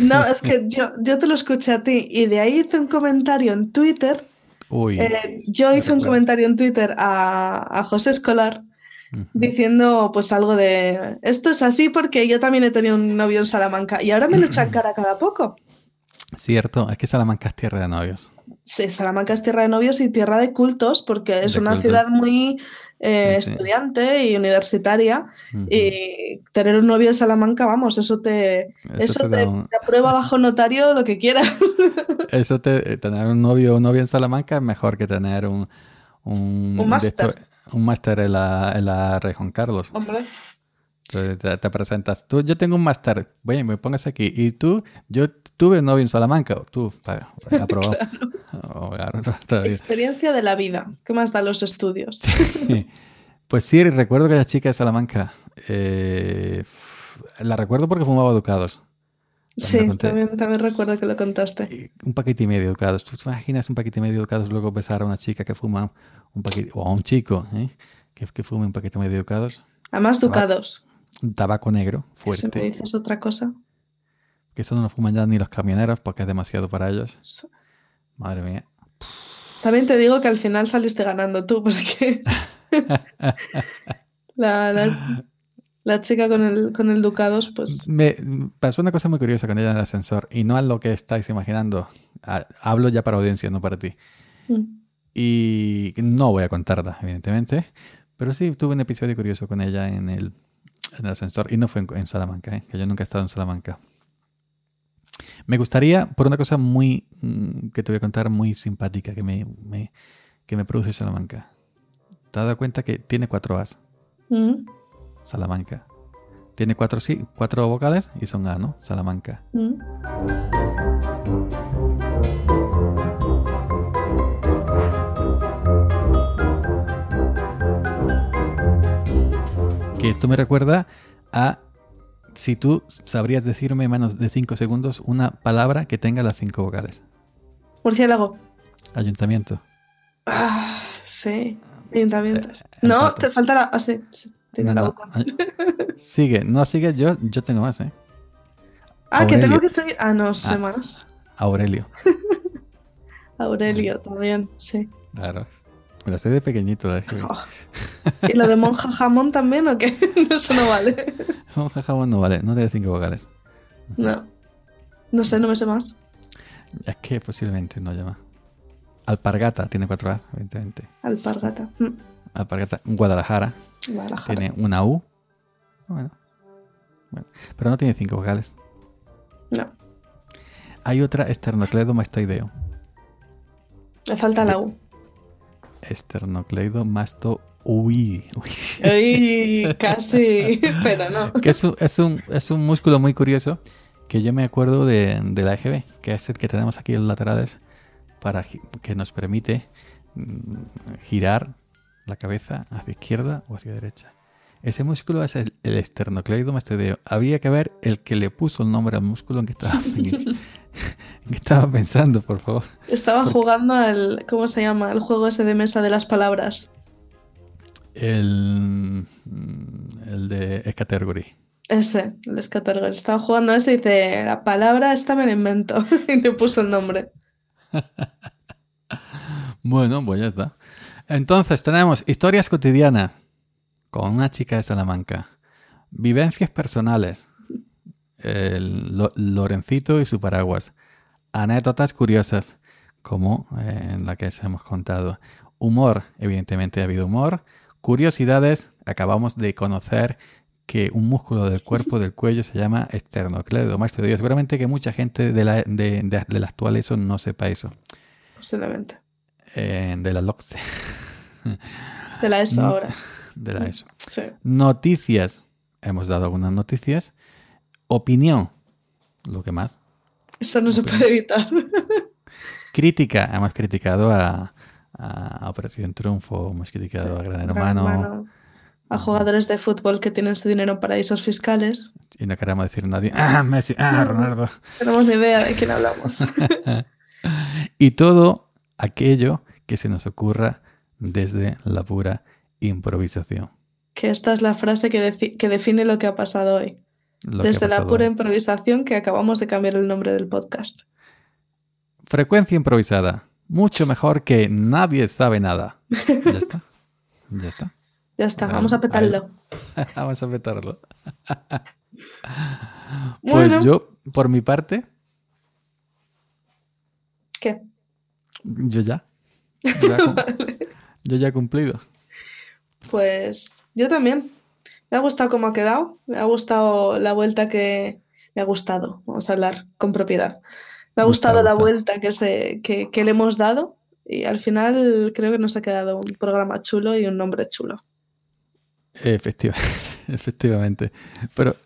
No, es que yo, yo te lo escuché a ti y de ahí hice un comentario en Twitter. Uy, eh, yo hice un comentario en Twitter a, a José Escolar diciendo pues algo de esto es así porque yo también he tenido un novio en Salamanca y ahora me lo echan cara cada poco. Cierto, es que Salamanca es tierra de novios. Sí, Salamanca es tierra de novios y tierra de cultos porque es una ciudad muy eh, estudiante y universitaria y tener un novio en Salamanca, vamos, eso te, eso, te, aprueba bajo notario lo que quieras. Eso te, tener un novio o novia en Salamanca es mejor que tener un... Un, un máster un máster en la, en la Rey Juan Carlos. Hombre. Entonces te, te presentas. Tú, yo tengo un máster. Oye, me pongas aquí. Y tú, yo tuve novio en Salamanca. Tú, para, aprobado. Oh, claro, bien. Experiencia de la vida. ¿Qué más dan los estudios? Pues sí, recuerdo que la chica de Salamanca. eh, la recuerdo porque fumaba educados. Sí, conté. también, también recuerdo que lo contaste. Un paquete y medio de. ¿Tú te imaginas un paquete y medio de luego besar a una chica que fuma un paquete, o a un chico ¿eh? que, que fume un paquete y medio de educados? Además, ducados. Tabaco negro, Si me fuerte. dices otra cosa. Que eso no lo fuman ya ni los camioneros porque es demasiado para ellos. Madre mía. También te digo que al final saliste ganando tú, porque la, la- la chica con el, con el ducados, pues Me pasó una cosa muy curiosa con ella en el ascensor y no es lo que estáis imaginando. Ha- Hablo ya para audiencia, no para ti. mm, Y no voy a contarla, evidentemente. Pero sí, tuve un episodio curioso con ella en el, en el ascensor. Y no fue en, en Salamanca, ¿eh? que yo nunca he estado en Salamanca. Me gustaría, por una cosa muy mm, que te voy a contar, muy simpática que me, me- que me produce Salamanca. ¿Te has dado cuenta que tiene cuatro As? mm, Salamanca. Tiene cuatro, sí, cuatro vocales y son A, ¿no? Salamanca. mm. Que esto me recuerda a si tú sabrías decirme en menos de cinco segundos una palabra que tenga las cinco vocales. Murciélago. Ayuntamiento. Ah, sí. Ayuntamientos. Eh, No, empate. te falta la. Ah, sí. sí, No, la boca. ay- Sigue, no sigue, yo, yo tengo más, ¿eh? Ah, que tengo que seguir. Ah, no sé Ah. más. Aurelio. Aurelio también, sí. Claro. Me la sé de pequeñito. ¿eh? Oh. ¿Y lo de monja jamón también o qué? Eso no vale. Un jajamón no vale, no tiene cinco vocales. No. No sé, no me sé más. Es que posiblemente no llama. Alpargata tiene cuatro As, evidentemente. Alpargata. Mm, Alpargata. Guadalajara Guadalajara. tiene una U. Bueno. Bueno. Pero no tiene cinco vocales. No. Hay otra esternocleidomastoideo. Me falta la U. Esternocleidomasto Uy. uy. Ay, casi. Pero no. Que es un, es, un, es un músculo muy curioso que yo me acuerdo de, de la EGB, que es el que tenemos aquí en los laterales para que nos permite mm, girar la cabeza hacia izquierda o hacia derecha. Ese músculo es el, el esternocleidomastoideo. Había que ver el que le puso el nombre al músculo en que estaba, en que estaba pensando, por favor. Estaba Porque- jugando al. ¿Cómo se llama? El juego ese de mesa de las palabras. El, mm, el de Category. Ese, el Scattergold. Estaba jugando a ese y dice: La palabra esta me la invento. y le puso el nombre. Bueno, pues ya está. Entonces tenemos historias cotidianas con una chica de Salamanca, vivencias personales, el Lo- Lorencito y su paraguas, anécdotas curiosas como eh, en la que os hemos contado, humor, evidentemente ha habido humor, curiosidades, acabamos de conocer que un músculo del cuerpo del cuello se llama esternocleidomastoideo. Seguramente que mucha gente de la, de, de- la actual eso no sepa eso. Posiblemente. Eh, de la LOCSE. De la ESO No. ahora. de la ESO. Sí. Noticias. Hemos dado algunas noticias. Opinión. Lo que más. Eso no se puede evitar. Crítica. Hemos criticado a, a Operación Triunfo. Hemos criticado a Gran Gran Hermano. A jugadores de fútbol que tienen su dinero en paraísos fiscales. Y no queremos decir nadie. Ah, Messi. Ah, Ronaldo. No tenemos ni idea de quién hablamos. y todo aquello que se nos ocurra desde la pura improvisación. que esta es la frase que, que define lo que ha pasado hoy. Lo Desde la pura hoy. improvisación que acabamos de cambiar el nombre del podcast. Frecuencia improvisada. Mucho mejor que nadie sabe nada. Ya está. Ya está. Ya está, vamos a petarlo. Vamos a meterlo. Pues Bueno. yo, por mi parte, ¿Qué? Yo ya. Yo ya, cum- yo ya he cumplido. Pues yo también. Me ha gustado cómo ha quedado. Me ha gustado la vuelta que... Me ha gustado. Vamos a hablar con propiedad. Me ha Gusta, gustado la gusta. vuelta que, se, que, que le hemos dado. Y al final creo que nos ha quedado un programa chulo y un nombre chulo. Efectivamente. Efectivamente. Pero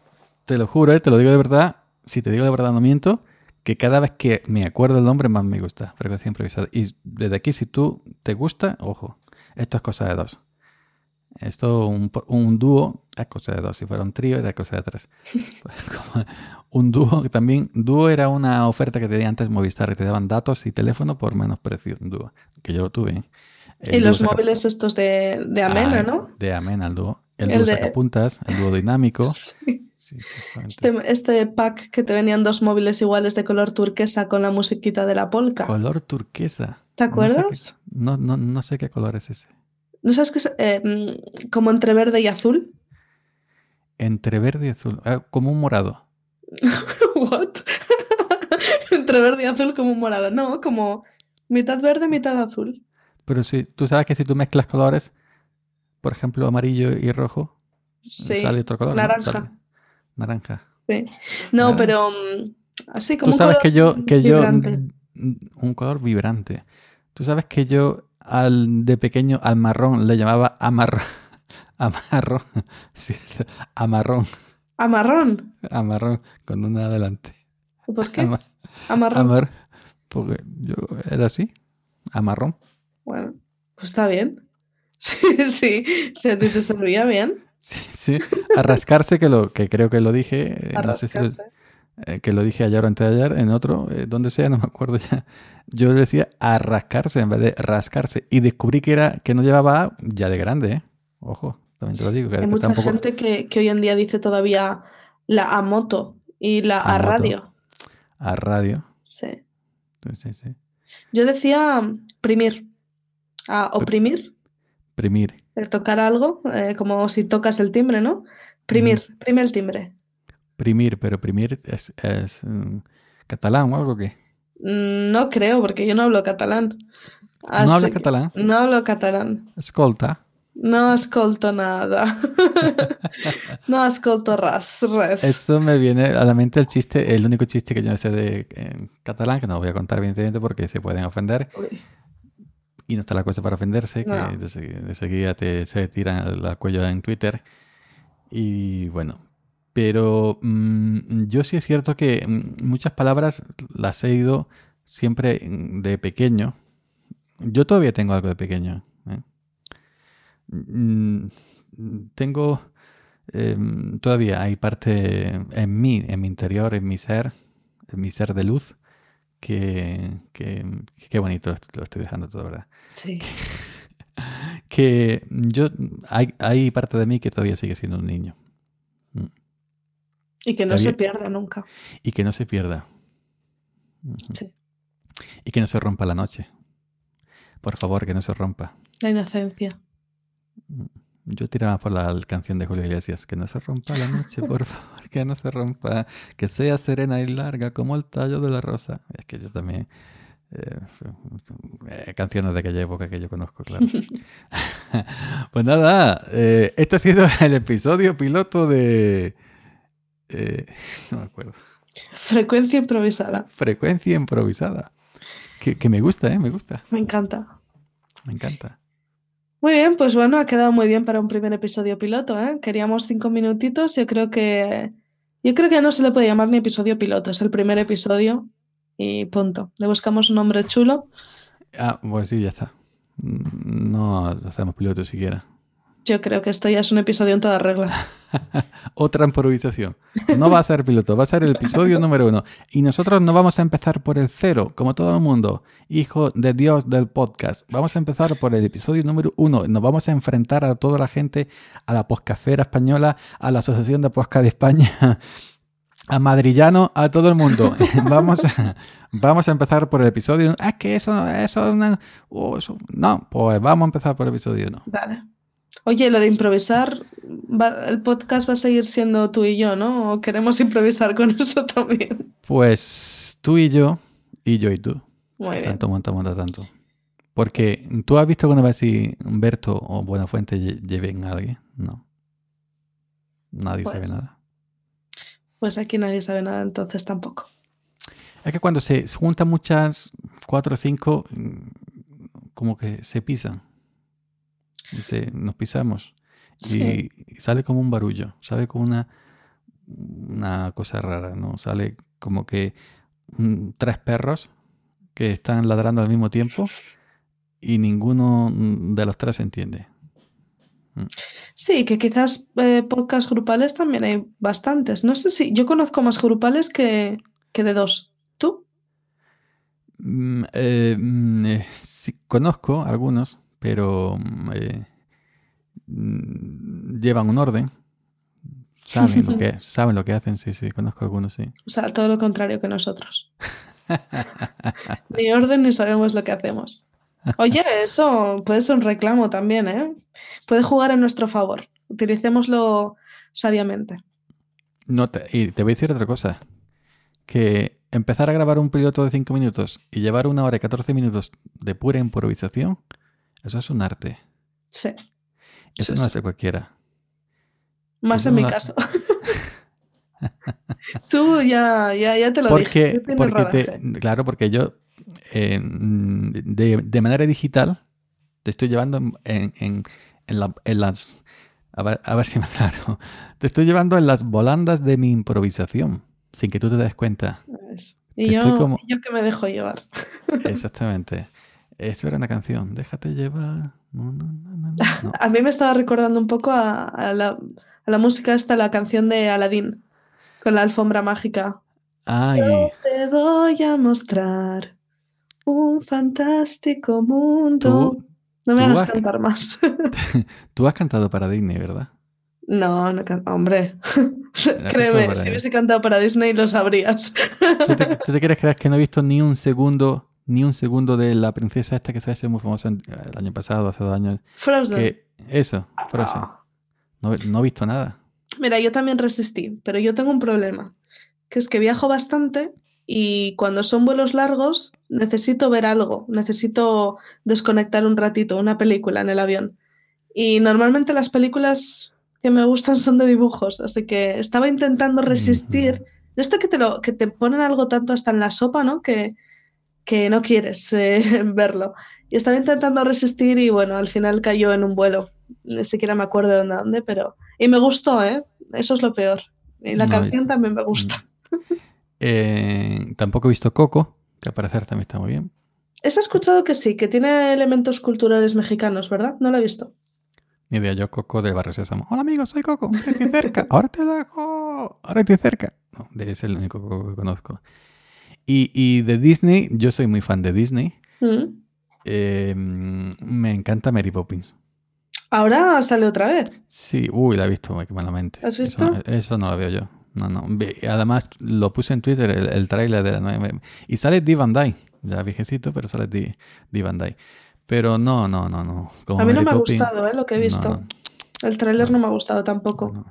te lo juro, ¿eh? te lo digo de verdad. Si te digo de verdad, no miento. Que cada vez que me acuerdo el nombre, más me gusta. Frecuencia improvisada. Y desde aquí, si tú te gusta, ojo, esto es cosa de dos. Esto, un, un dúo, es cosa de dos. Si fuera un trío, era cosa de tres. un dúo, también, dúo era una oferta que tenía antes Movistar, que te daban datos y teléfono por menos precio. Un dúo, que yo lo tuve. ¿eh? y los móviles estos de, de Amena, ah, ¿no? De Amena, el dúo. El, dúo de... sacapuntas, el dúo dinámico. Sí. Sí, este, este, pack que te venían dos móviles iguales de color turquesa con la musiquita de la polka. Color turquesa. ¿Te acuerdas? No, no, no, sé qué color es ese. ¿No sabes qué es eh, como entre verde y azul? Entre verde y azul. Ah, como un morado. ¿What? entre verde y azul como un morado. No, como mitad verde, mitad azul. Pero si tú sabes que si tú mezclas colores, por ejemplo, amarillo y rojo, sale otro color. Naranja. Naranja. Sí. No, pero mm, así como. Tú sabes que yo, que yo. Un color vibrante. Tú sabes que yo al de pequeño al marrón le llamaba amarrón. Amarrón. Sí, amarrón. ¿Amarrón? Amarrón, con una adelante. ¿Por qué? amarrón. porque yo era así. Amarrón. Bueno, pues está bien. Sí, sí, si a ti te servía bien. Sí, sí. A rascarse, que, lo, que creo que lo dije. Eh, no sé si eh, que lo dije ayer o antes de ayer, en otro, eh, donde sea, no me acuerdo ya. Yo decía a rascarse en vez de rascarse. Y descubrí que era que no llevaba A ya de grande, ¿eh? Ojo, también te lo digo. Que Hay mucha gente que, que, hoy en día dice todavía la a moto y la a, radio. A radio. Sí. Sí, sí. Yo decía primir. A oprimir. Primir. El tocar algo, eh, como si tocas el timbre, ¿no? Primir, prime el timbre. Primir, pero primir es, mm, catalán o algo que. Mm, no creo, porque yo no hablo catalán. ¿No hablo catalán? No hablo catalán. Escolta. No escolto nada. no escolto ras, res. Eso me viene a la mente el chiste, el único chiste que yo sé de catalán, que no voy a contar evidentemente porque se pueden ofender. Y no está la cosa para ofenderse, que de, seguida te, se tiran la cuello en Twitter. Y bueno, pero mm, yo sí es cierto que mm, muchas palabras las he ido siempre de pequeño. Yo todavía tengo algo de pequeño. ¿eh? Mm, tengo em, todavía hay parte en mí, en mi interior, en mi ser, en mi ser de luz, que, qué bonito lo estoy dejando todo, ¿verdad? Sí. Que, yo hay, hay parte de mí que todavía sigue siendo un niño. Y que no se pierda nunca. Y que no se pierda. Sí. Y que no se rompa la noche. Por favor, que no se rompa. La inocencia. Yo tiraba por la canción de Julio Iglesias. Que no se rompa la noche, por favor, que no se rompa. Que sea serena y larga como el tallo de la rosa. Es que yo también... Eh, eh, canciones de aquella época que yo conozco, claro. pues nada, eh, este ha sido el episodio piloto de eh, no me acuerdo. Frecuencia improvisada. Frecuencia improvisada. Que, me gusta, ¿eh? Me gusta. Me encanta. Me encanta. Muy bien, pues bueno, ha quedado muy bien para un primer episodio piloto, ¿eh? Queríamos cinco minutitos, yo creo que... Yo creo que no se le puede llamar ni episodio piloto, es el primer episodio y punto. Le buscamos un nombre chulo. Ah, pues sí, ya está. No hacemos piloto siquiera. Yo creo que esto ya es un episodio en toda regla. Otra improvisación. No va a ser piloto, va a ser el episodio número uno. Y nosotros no vamos a empezar por el cero, como todo el mundo. Hijo de Dios del podcast. Vamos a empezar por el episodio número uno. Nos vamos a enfrentar a toda la gente, a la Poscafera Española, a la Asociación de Posca de España, a Madrillano, a todo el mundo. vamos, a, vamos a empezar por el episodio. Es que eso, eso, oh, eso, no, pues vamos a empezar por el episodio uno. Vale. Oye, lo de improvisar, el podcast va a seguir siendo tú y yo, ¿no? ¿O queremos improvisar con eso también? Pues tú y yo, y yo y tú. Muy bien. Tanto monta, monta, tanto. Porque tú has visto alguna vez si Humberto o Buenafuente lleven a alguien, no. Nadie sabe pues nada. Pues aquí nadie sabe nada, entonces tampoco. Es que cuando se juntan muchas, cuatro o cinco, como que se pisan nos pisamos. y, sale como un barullo, sale como una, una cosa rara, ¿no? Sale como que tres perros que están ladrando al mismo tiempo y ninguno de los tres entiende. Mm. Sí, que quizás eh, podcast grupales también hay bastantes. No sé si yo conozco más grupales que, que de dos. ¿Tú? Mm, eh, mm, eh, sí, conozco algunos, pero llevan un orden. Saben lo, que, saben lo que hacen, sí, sí, conozco algunos, sí. O sea, todo lo contrario que nosotros. ni orden ni sabemos lo que hacemos. Oye, eso puede ser un reclamo también, ¿eh? Puede jugar en nuestro favor. Utilicémoslo sabiamente. No te, y te voy a decir otra cosa. Que empezar a grabar un piloto de 5 minutos y llevar una hora y 14 minutos de pura improvisación, eso es un arte. Sí. Eso no hace cualquiera. Más en mi caso. Tú ya, ya, te lo dije. Porque claro, porque yo de, manera digital te estoy llevando en, en, las... A ver, si me claro. Te estoy llevando en las volandas de mi improvisación, sin que tú te des cuenta. Y yo, yo que me dejo llevar. Exactamente. Esto era una canción, déjate llevar. a mí me estaba recordando un poco a, la, a la música esta, la canción de Aladdin, con la alfombra mágica. Ay. te voy a mostrar un fantástico mundo. no me hagas cantar más. Tú has cantado para Disney, ¿verdad? No, no hombre. Créeme, si hubiese cantado para Disney lo sabrías. ¿Tú te, quieres creer que no he visto ni un segundo, ni un segundo de la princesa esta que se hace muy famosa el año pasado, hace dos años? Frozen. eso, Frozen. No, no he visto nada. Mira, yo también resistí, pero yo tengo un problema, que es que viajo bastante y cuando son vuelos largos necesito ver algo, necesito desconectar un ratito, una película en el avión. Y normalmente las películas que me gustan son de dibujos, así que estaba intentando resistir. De esto que te, lo, que te ponen algo tanto hasta en la sopa, ¿no? Que, que no quieres eh, verlo. Y estaba intentando resistir y bueno, al final cayó en un vuelo. Ni siquiera me acuerdo de dónde, pero... Y me gustó, ¿eh? Eso es lo peor. Y la canción también me gusta. Eh, tampoco he visto Coco, que al parecer también está muy bien. Has escuchado que sí, que tiene elementos culturales mexicanos, ¿verdad? No lo he visto. Ni idea, yo Coco de Barrio Sésamo. Hola amigos, soy Coco, estoy cerca, ahora te dejo, ahora estoy cerca. No, es el único Coco que conozco. Y, de Disney, yo soy muy fan de Disney. Mm. Eh, me encanta Mary Poppins. ¿Ahora sale otra vez? Sí, uy, la he visto malamente. ¿Has visto? eso no lo veo yo. No, no. Además, lo puse en Twitter, el, el tráiler de la nueva. Y sale Dee Van Dyke. Ya viejecito, pero sale Dee, Van Dyke. Pero no, no, no, no. a mí no me ha gustado, ¿eh? Lo que he visto. el tráiler no, me ha gustado tampoco.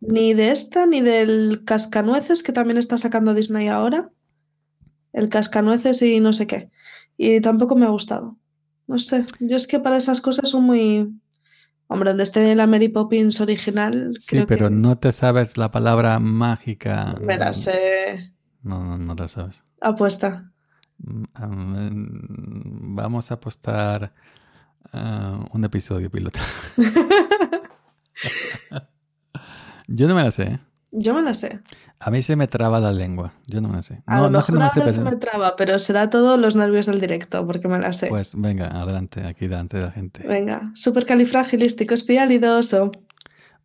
Ni de esta, ni del Cascanueces, que también está sacando Disney ahora. El Cascanueces y no sé qué. Y tampoco me ha gustado. No sé. Yo es que para esas cosas son muy Hombre, donde esté la Mary Poppins original. Sí, pero no te sabes la palabra mágica. Me la sé. No, no, no la sabes. Apuesta. Mm, vamos a apostar ah, un episodio piloto. Yo no me la sé. Yo me la sé. A mí se me traba la lengua. Yo no me la sé. A lo mejor no, se me traba, pero será todo los nervios del directo, porque me la sé. Pues venga, adelante, aquí delante de la gente. Venga, supercalifragilístico espialidoso.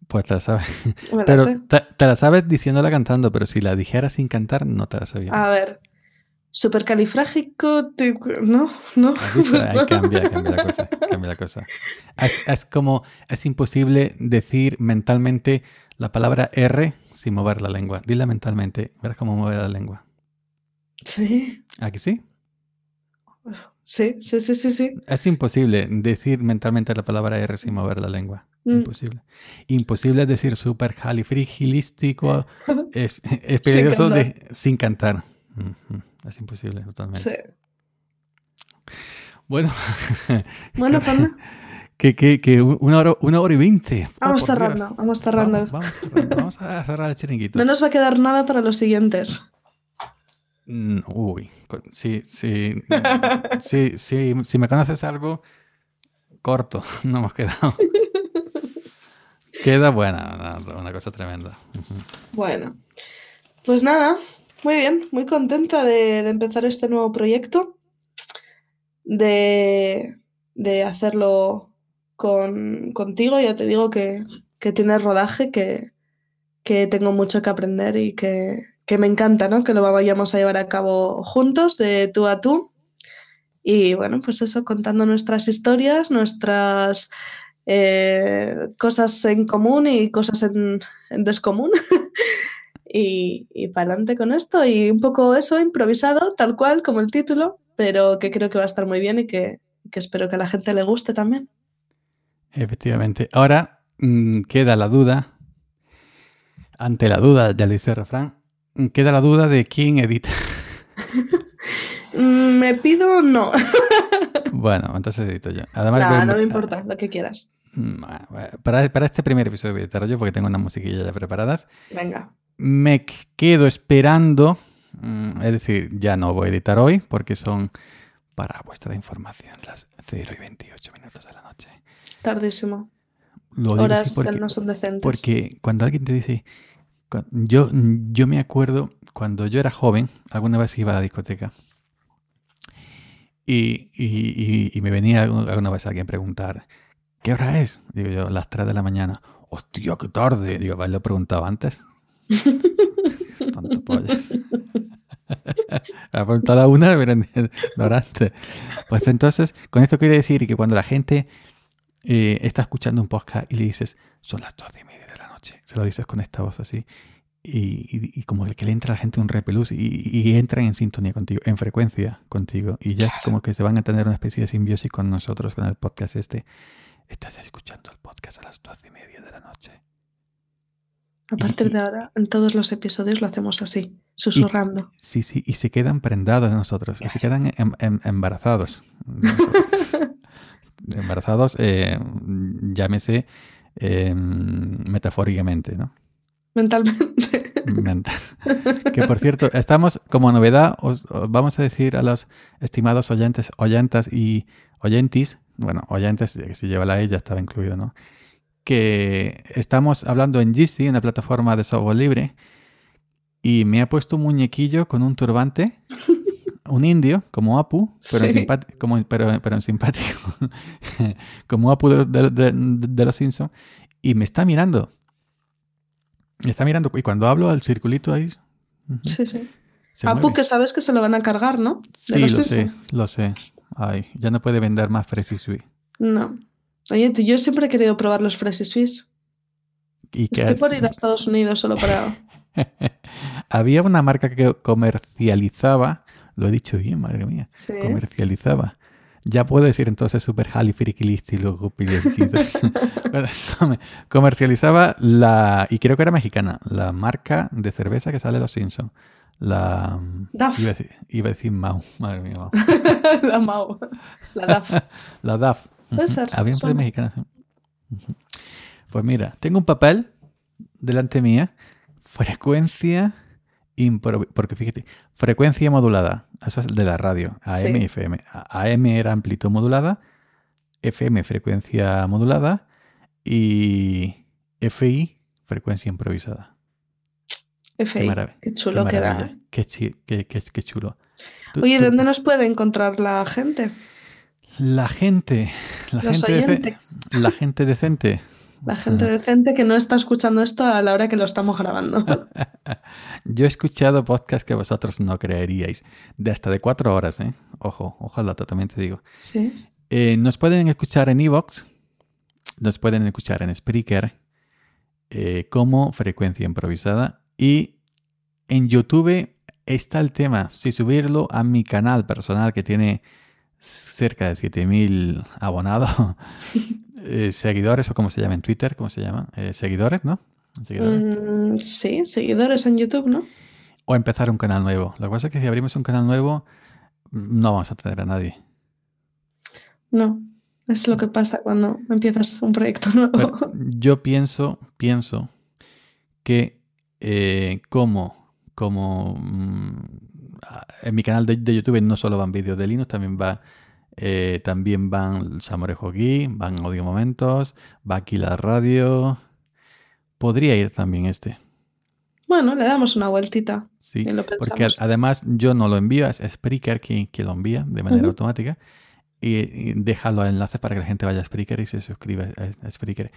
Pues te la sabes. pero Te, la sabes diciéndola cantando, pero si la dijeras sin cantar, no te la sabía. A ver. Supercalifrágico, no, no. Pues cambia, cambia la cosa, cambia la cosa. es, como, es imposible decir mentalmente la palabra R sin mover la lengua. Dila mentalmente, verás cómo mueve la lengua. Sí. ¿Aquí sí? Sí, sí, sí, sí, sí. Es imposible decir mentalmente la palabra R sin mover la lengua. Mm. Imposible. Imposible decir super jalifrigilístico, es, es peligroso sin cantar. Es imposible, totalmente. Sí. Bueno. Bueno, Fernando. Que, que, que una, hora, una hora y veinte. Vamos cerrando, vamos cerrando. Vamos, vamos, a cerrar el chiringuito. No nos va a quedar nada para los siguientes. Mm, uy, sí, sí, sí, sí, si me conoces algo, corto, no hemos quedado. Queda buena, una, cosa tremenda. Bueno, pues nada, muy bien, muy contenta de, empezar este nuevo proyecto, de, hacerlo con, contigo. Ya te digo que, que tienes rodaje, que, que tengo mucho que aprender y que, que me encanta, ¿no? Que lo vayamos a llevar a cabo juntos, de tú a tú. Y bueno, pues eso, contando nuestras historias, nuestras eh, cosas en común y cosas en, descomún. y, y para adelante con esto. Y un poco eso, improvisado, tal cual como el título, pero que creo que va a estar muy bien y que, espero que a la gente le guste también. Efectivamente. Ahora mm, queda la duda, ante la duda, ya le dice refrán, queda la duda de quién edita. Mm, me pido no. bueno, entonces edito yo. Además, no, me importa, lo que quieras. Mm, para, para, este primer episodio voy a editar yo porque tengo una musiquilla ya preparadas. Venga. Me quedo esperando, mm, es decir, ya no voy a editar hoy porque son para vuestra información las 0 y 28 minutos de la noche. Tardísimo. Horas no son decentes. Porque cuando alguien te dice, yo, yo me acuerdo cuando yo era joven, alguna vez iba a la discoteca y, y, y, me venía alguna vez alguien a preguntar, ¿qué hora es? Digo yo, las 3 de la mañana. Hostia, qué tarde. Digo, ¿vale? Lo he preguntado antes. Tonto polla. ha preguntado a una, pero ignorante. Pues entonces, con esto quiere decir que cuando la gente eh, está escuchando un podcast y le dices, son las 12 y media de la noche, se lo dices con esta voz así, y, como el que le entra a la gente un repelús y, y, entran en sintonía contigo, en frecuencia contigo. Y ya es como que se van a tener una especie de simbiosis con nosotros, con el podcast este. Estás escuchando el podcast a las doce y media de la noche. A partir de ahora, en todos los episodios lo hacemos así, susurrando. sí, sí, y se quedan prendados de nosotros, y se quedan em, em, embarazados. embarazados, eh, llámese em, metafóricamente, ¿no? Mentalmente. Que por cierto, estamos como novedad, os, vamos a decir a los estimados oyentes, oyentas y oyentis, bueno, oyentes, si lleva la E ya estaba incluido, ¿no? Que estamos hablando en Jitsi, una plataforma de software libre, y me ha puesto un muñequillo con un turbante, un indio, como Apu, pero, en, como, pero, en simpático, como Apu de, de los Simpsons, y me está mirando. Está mirando. Y cuando hablo al circulito ahí. Sí, sí. Apu, que sabes que se lo van a cargar, ¿no? Sí, lo sé, lo sé. Ay, ya no puede vender más Fresi Swiss. No. Oye, yo siempre he querido probar los Fresi Swiss. ¿Y Estoy por ir a Estados Unidos solo para. Había una marca que comercializaba, lo he dicho bien, madre mía, comercializaba ya puedo decir entonces super y luego Comercializaba la, y creo que era mexicana, la marca de cerveza que sale de los Simpsons. La. DAF. Iba a decir, Mau. Madre mía, Mau. la Mau. La DAF. la DAF. Puede ser. Había un mexicana. Pues mira, tengo un papel delante mía. Frecuencia porque fíjate, frecuencia modulada, eso es de la radio, AM y FM. AM era amplitud modulada, FM frecuencia modulada y FI frecuencia improvisada. FI, qué, chulo queda. Qué, qué, chulo. Oye, ¿dónde nos puede encontrar la gente? La gente, la gente, la gente decente. La gente decente que no está escuchando esto a la hora que lo estamos grabando. Yo he escuchado podcasts que vosotros no creeríais, de hasta de cuatro horas, ¿eh? Ojo, ojo al dato, también te digo. Sí. Eh, nos pueden escuchar en Evox, nos pueden escuchar en Spreaker, eh, como frecuencia improvisada. Y en YouTube está el tema, si subirlo a mi canal personal que tiene cerca de 7000 abonados, eh, seguidores o como se llama en Twitter, ¿cómo se llama? Eh, seguidores, ¿no? Mm, sí, seguidores en YouTube, ¿no? O empezar un canal nuevo. Lo que pasa es que si abrimos un canal nuevo, no vamos a tener a nadie. No, es lo que pasa cuando empiezas un proyecto nuevo. yo pienso, pienso que eh, como, como mm, en mi canal de, YouTube no solo van vídeos de Linux, también va eh, también van Samorejo aquí, van Audio Momentos, va aquí la radio, podría ir también este. Bueno, le damos una vueltita. Sí, y lo porque además yo no lo envío, es Spreaker quien, quien lo envía de manera automática. Y, y deja los enlaces para que la gente vaya a Spreaker y se suscriba a, a Spreaker.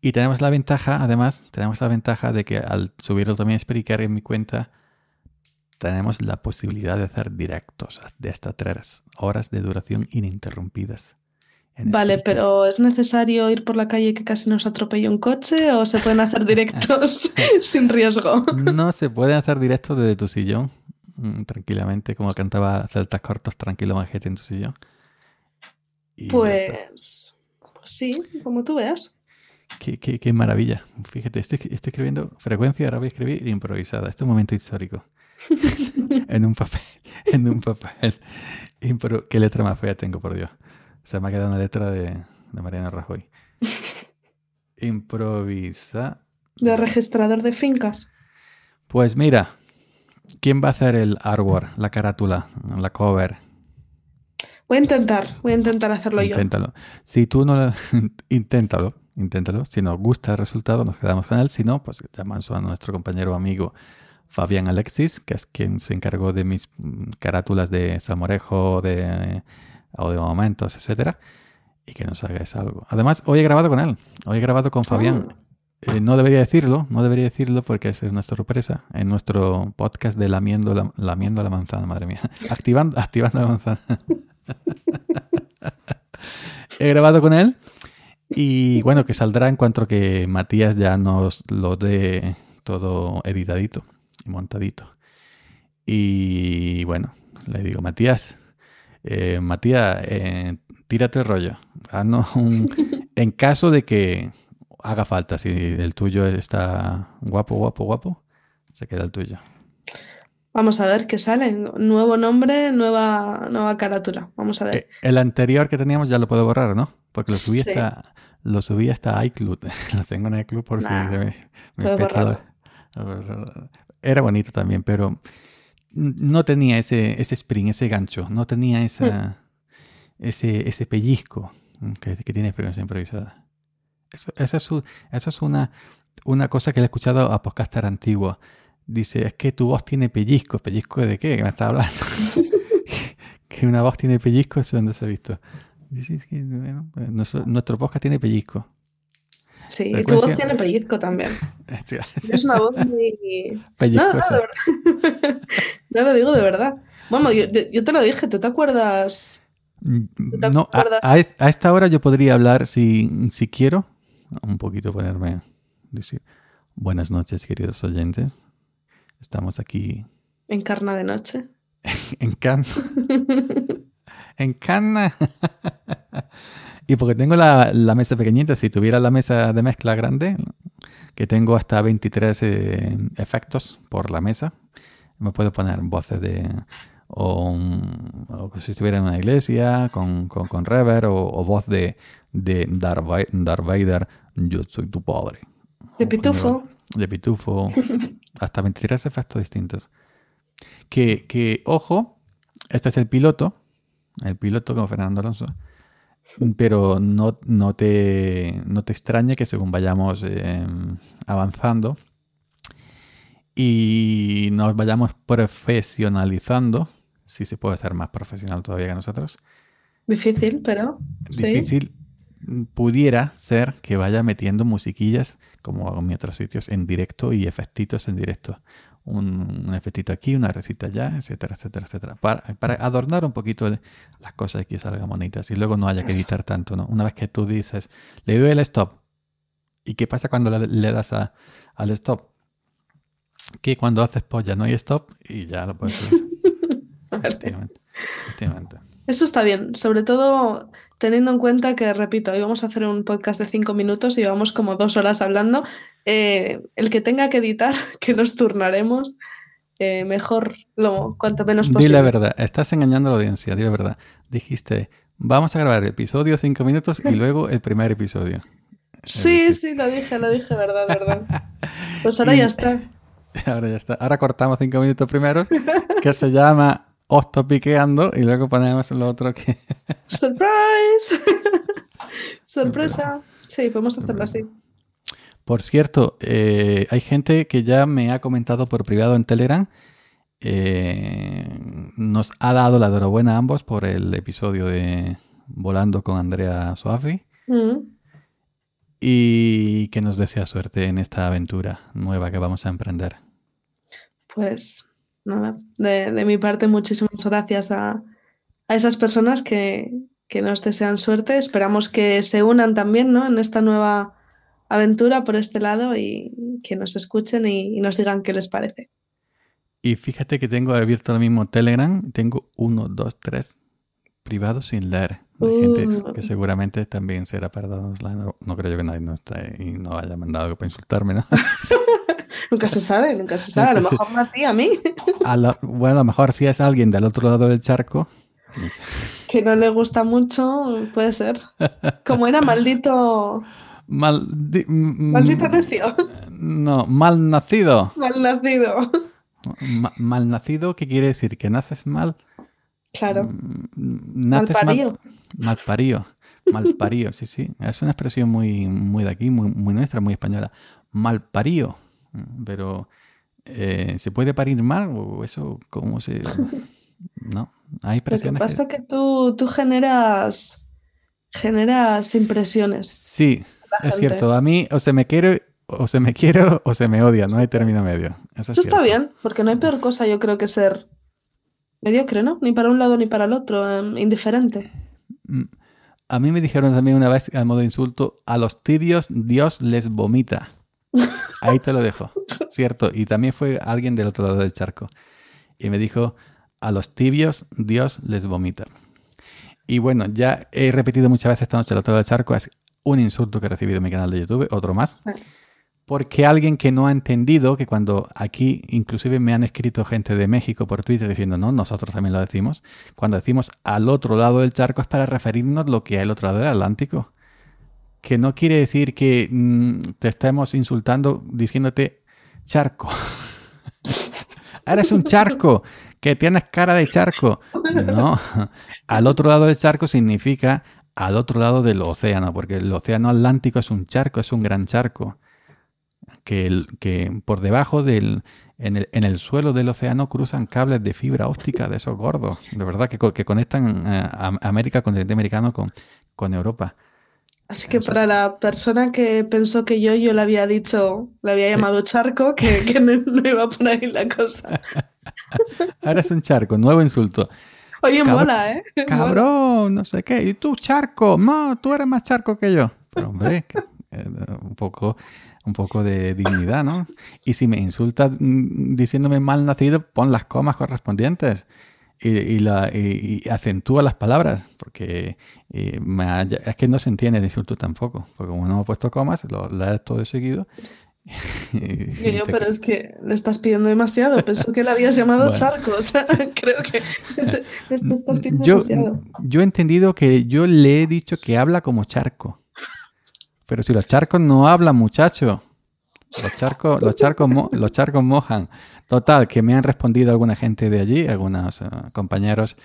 Y tenemos la ventaja, además, tenemos la ventaja de que al subirlo también a Spreaker en mi cuenta, tenemos la posibilidad de hacer directos de hasta tres horas de duración ininterrumpidas. en Vale, pero ¿es necesario ir por la calle que casi nos atropella un coche o se pueden hacer directos sin riesgo? No se puede hacer directo desde tu sillón, mm, tranquilamente, como cantaba Celtas Cortos, tranquilo majete en tu sillón. Y. Pues, pues sí, como tú veas. Qué, qué- qué maravilla. Fíjate, estoy, estoy escribiendo frecuencia, ahora voy a escribir improvisada. Este es un momento histórico. en un papel, en un papel. Impro- qué letra más fea tengo, por Dios. Se me ha quedado una letra de, de Mariano Rajoy. Improvisa. De registrador de fincas. Pues mira, ¿quién va a hacer el artwork, la carátula, la cover? Voy a intentar, voy a intentar hacerlo yo. Inténtalo. Si tú no lo... inténtalo, inténtalo. Si nos gusta el resultado, nos quedamos con él. Si no, pues llamamos a nuestro compañero amigo Fabián Alexis, que es quien se encargó de mis mm, carátulas de Salmorejo, de audio momentos, etcétera, y que nos hagáis algo. Además, hoy he grabado con él. Hoy he grabado con Fabián. Eh, no debería decirlo, no debería decirlo porque es una sorpresa en nuestro podcast de Lamiendo la, lamiendo la manzana, madre mía. Activando, activando la manzana. He grabado con él y bueno, que saldrá en cuanto que Matías ya nos lo dé todo editadito montadito. Y bueno, le digo, Matías, eh, Matías, eh, tírate el rollo. Haznos un- en caso de que haga falta, si el tuyo está guapo, guapo, guapo, se queda el tuyo. Vamos a ver qué sale. Nuevo nombre, nueva, nueva carátula. Vamos a ver. Eh, El anterior que teníamos ya lo puedo borrar, ¿no? Porque lo subí Sí. hasta, lo subí hasta iCloud. lo tengo en iCloud por Nah, si me, me Era bonito también, pero no tenía ese, ese spring, ese gancho, no tenía Hmm. esa, ese, ese pellizco que, que tiene frecuencia improvisada. Eso, eso es, un- eso es una, una cosa que le he escuchado a podcaster antiguo. Dice, es que tu voz tiene pellizco. ¿Pellizco de qué? ¿Qué me está hablando? que una voz tiene pellizco, eso donde se ha visto. Dice, es que, bueno, nuestro, nuestro podcast tiene pellizco. Sí, y tu voz tiene pellizco también. Sí, Es una voz muy... No, pellizco no, verdad. No lo digo de verdad. Vamos, yo, yo te lo dije, ¿tú te acuerdas? Mm, te No, a, acuerdas? a est- a esta hora yo podría hablar si, si quiero, un poquito ponerme, decir, buenas noches queridos oyentes. Estamos aquí En carna de noche. en Cannes. En Cannes. Y porque tengo la, la mesa pequeñita, si tuviera la mesa de mezcla grande, que tengo hasta 23 eh, efectos por la mesa, me puedo poner voces de... O, un- o si estuviera en una iglesia, con, con, con reverb, o, o voz de, de Darth, Va- Darth Vader, yo soy tu padre. De pitufo. De pitufo. hasta 23 efectos distintos. Que, que, ojo, este es el piloto, el piloto con Fernando Alonso, pero no, no, te, no te extrañe que según vayamos eh, avanzando y nos vayamos profesionalizando, si se puede ser más profesional todavía que nosotros, Difícil, pero sí. difícil pudiera ser que vaya metiendo musiquillas, como hago en otros sitios, en directo y efectitos en directo. Un, un efectito aquí, una recita allá, etcétera, etcétera, etcétera. Para, para adornar un poquito el- las cosas y que salgan bonitas y luego no haya que editar tanto, ¿no? Una vez que tú dices, le doy el stop. ¿Y qué pasa cuando le, le das a- al stop? Que cuando haces ya no hay stop y ya lo puedes subir. Vale. Efectivamente, efectivamente. Eso está bien, sobre todo teniendo en cuenta que, repito, hoy vamos a hacer un podcast de cinco minutos y llevamos como dos horas hablando. Eh, el que tenga que editar, que nos turnaremos, eh, mejor lo cuanto menos Di posible. la verdad, estás engañando a la audiencia, di la verdad. Dijiste, vamos a grabar el episodio cinco minutos y luego el primer episodio. Sí, sí, lo dije, lo dije, verdad, verdad. Pues ahora Y- ya está. Ahora ya está. Ahora cortamos cinco minutos primero, que se llama Os Topiqueando, y luego ponemos lo otro que. ¡Surprise! ¡Sorpresa! Sí, podemos hacerlo así. Por cierto, eh, hay gente que ya me ha comentado por privado en Telegram. eh, nos ha dado la enhorabuena a ambos por el episodio de Volando con Andrea Soafi Mm. y que nos desea suerte en esta aventura nueva que vamos a emprender. Pues nada, de, de mi parte muchísimas gracias a, a esas personas que, que nos desean suerte. Esperamos que se unan también, ¿no? En esta nueva aventura por este lado y que nos escuchen y, y nos digan qué les parece. Y fíjate que tengo abierto ahora mismo Telegram. Tengo uno, dos, tres privados sin leer. De gente Uh. que seguramente también será para darnos la enhor- No creo yo que nadie no esté y no haya mandado algo para insultarme, ¿no? Nunca se sabe, nunca se sabe. A lo mejor ti, a mí, A lo- bueno, a lo mejor si es alguien del otro lado del charco. que no le gusta mucho, puede ser. Como era maldito, Mal, di- mm, maldito necio, No, mal nacido. mal nacido. Ma- mal nacido, ¿qué quiere decir? ¿Que naces mal? Claro, Mm, mal Naces mal, parido. mal parío. Mal parío, sí, sí. Es una expresión muy, muy de aquí, muy, muy nuestra, muy española. Mal parío. Pero, eh, ¿se puede parir mal? ¿O eso cómo se...? No, hay Lo que pasa es que tú, tú generas, generas impresiones. Sí, es cierto. A mí o se me quiere, o se me quiere o se me odia. No hay término medio. Eso es Eso está bien, porque no hay peor cosa, yo creo, que ser mediocre, ¿no? Ni para un lado ni para el otro, em, indiferente. Mm, A mí me dijeron también una vez, a modo de insulto, a los tibios Dios les vomita. Ahí te lo dejo, ¿cierto? Y también fue alguien del otro lado del charco. Y me dijo, a los tibios Dios les vomita. Y bueno, ya he repetido muchas veces esta noche al otro lado del charco, es un insulto que he recibido en mi canal de YouTube, otro más. Porque alguien que no ha entendido que cuando aquí, inclusive me han escrito gente de México por Twitter diciendo, no, nosotros también lo decimos, cuando decimos al otro lado del charco es para referirnos lo que hay al otro lado del Atlántico. Que no quiere decir que mm, te estemos insultando diciéndote charco. Eres un charco, que tienes cara de charco. No, al otro lado del charco significa al otro lado del océano, porque el océano Atlántico es un charco, es un gran charco que, que por debajo del en el, en el suelo del océano cruzan cables de fibra óptica de esos gordos, de verdad, que, que conectan eh, América, continente americano con, con Europa. Así que para la persona que pensó que yo, yo le había dicho, le había llamado charco, que, que no, no iba por ahí la cosa. Ahora es un charco, nuevo insulto. Oye, Cabr- mola, ¿eh? Mola. Cabrón, no sé qué. Y tú, charco, no, tú eres más charco que yo. Pero hombre, eh, un poco, un poco de dignidad, ¿no? Y si me insultas mm, diciéndome mal nacido, pon las comas correspondientes. Y, y la, y- y acentúa las palabras, porque eh, ha- es que no se entiende el insulto tampoco, porque como no he puesto comas, lo lees todo de seguido. y- yo, pero es que le estás pidiendo demasiado. Pensó que le habías llamado Bueno. charco. O sea, creo que te, te estás pidiendo yo, demasiado. yo he entendido que yo le he dicho que habla como charco. Pero si los charcos no hablan, muchacho. Los charcos, los charcos, mo- los charcos mojan. Total, que me han respondido alguna gente de allí, algunos eh, compañeros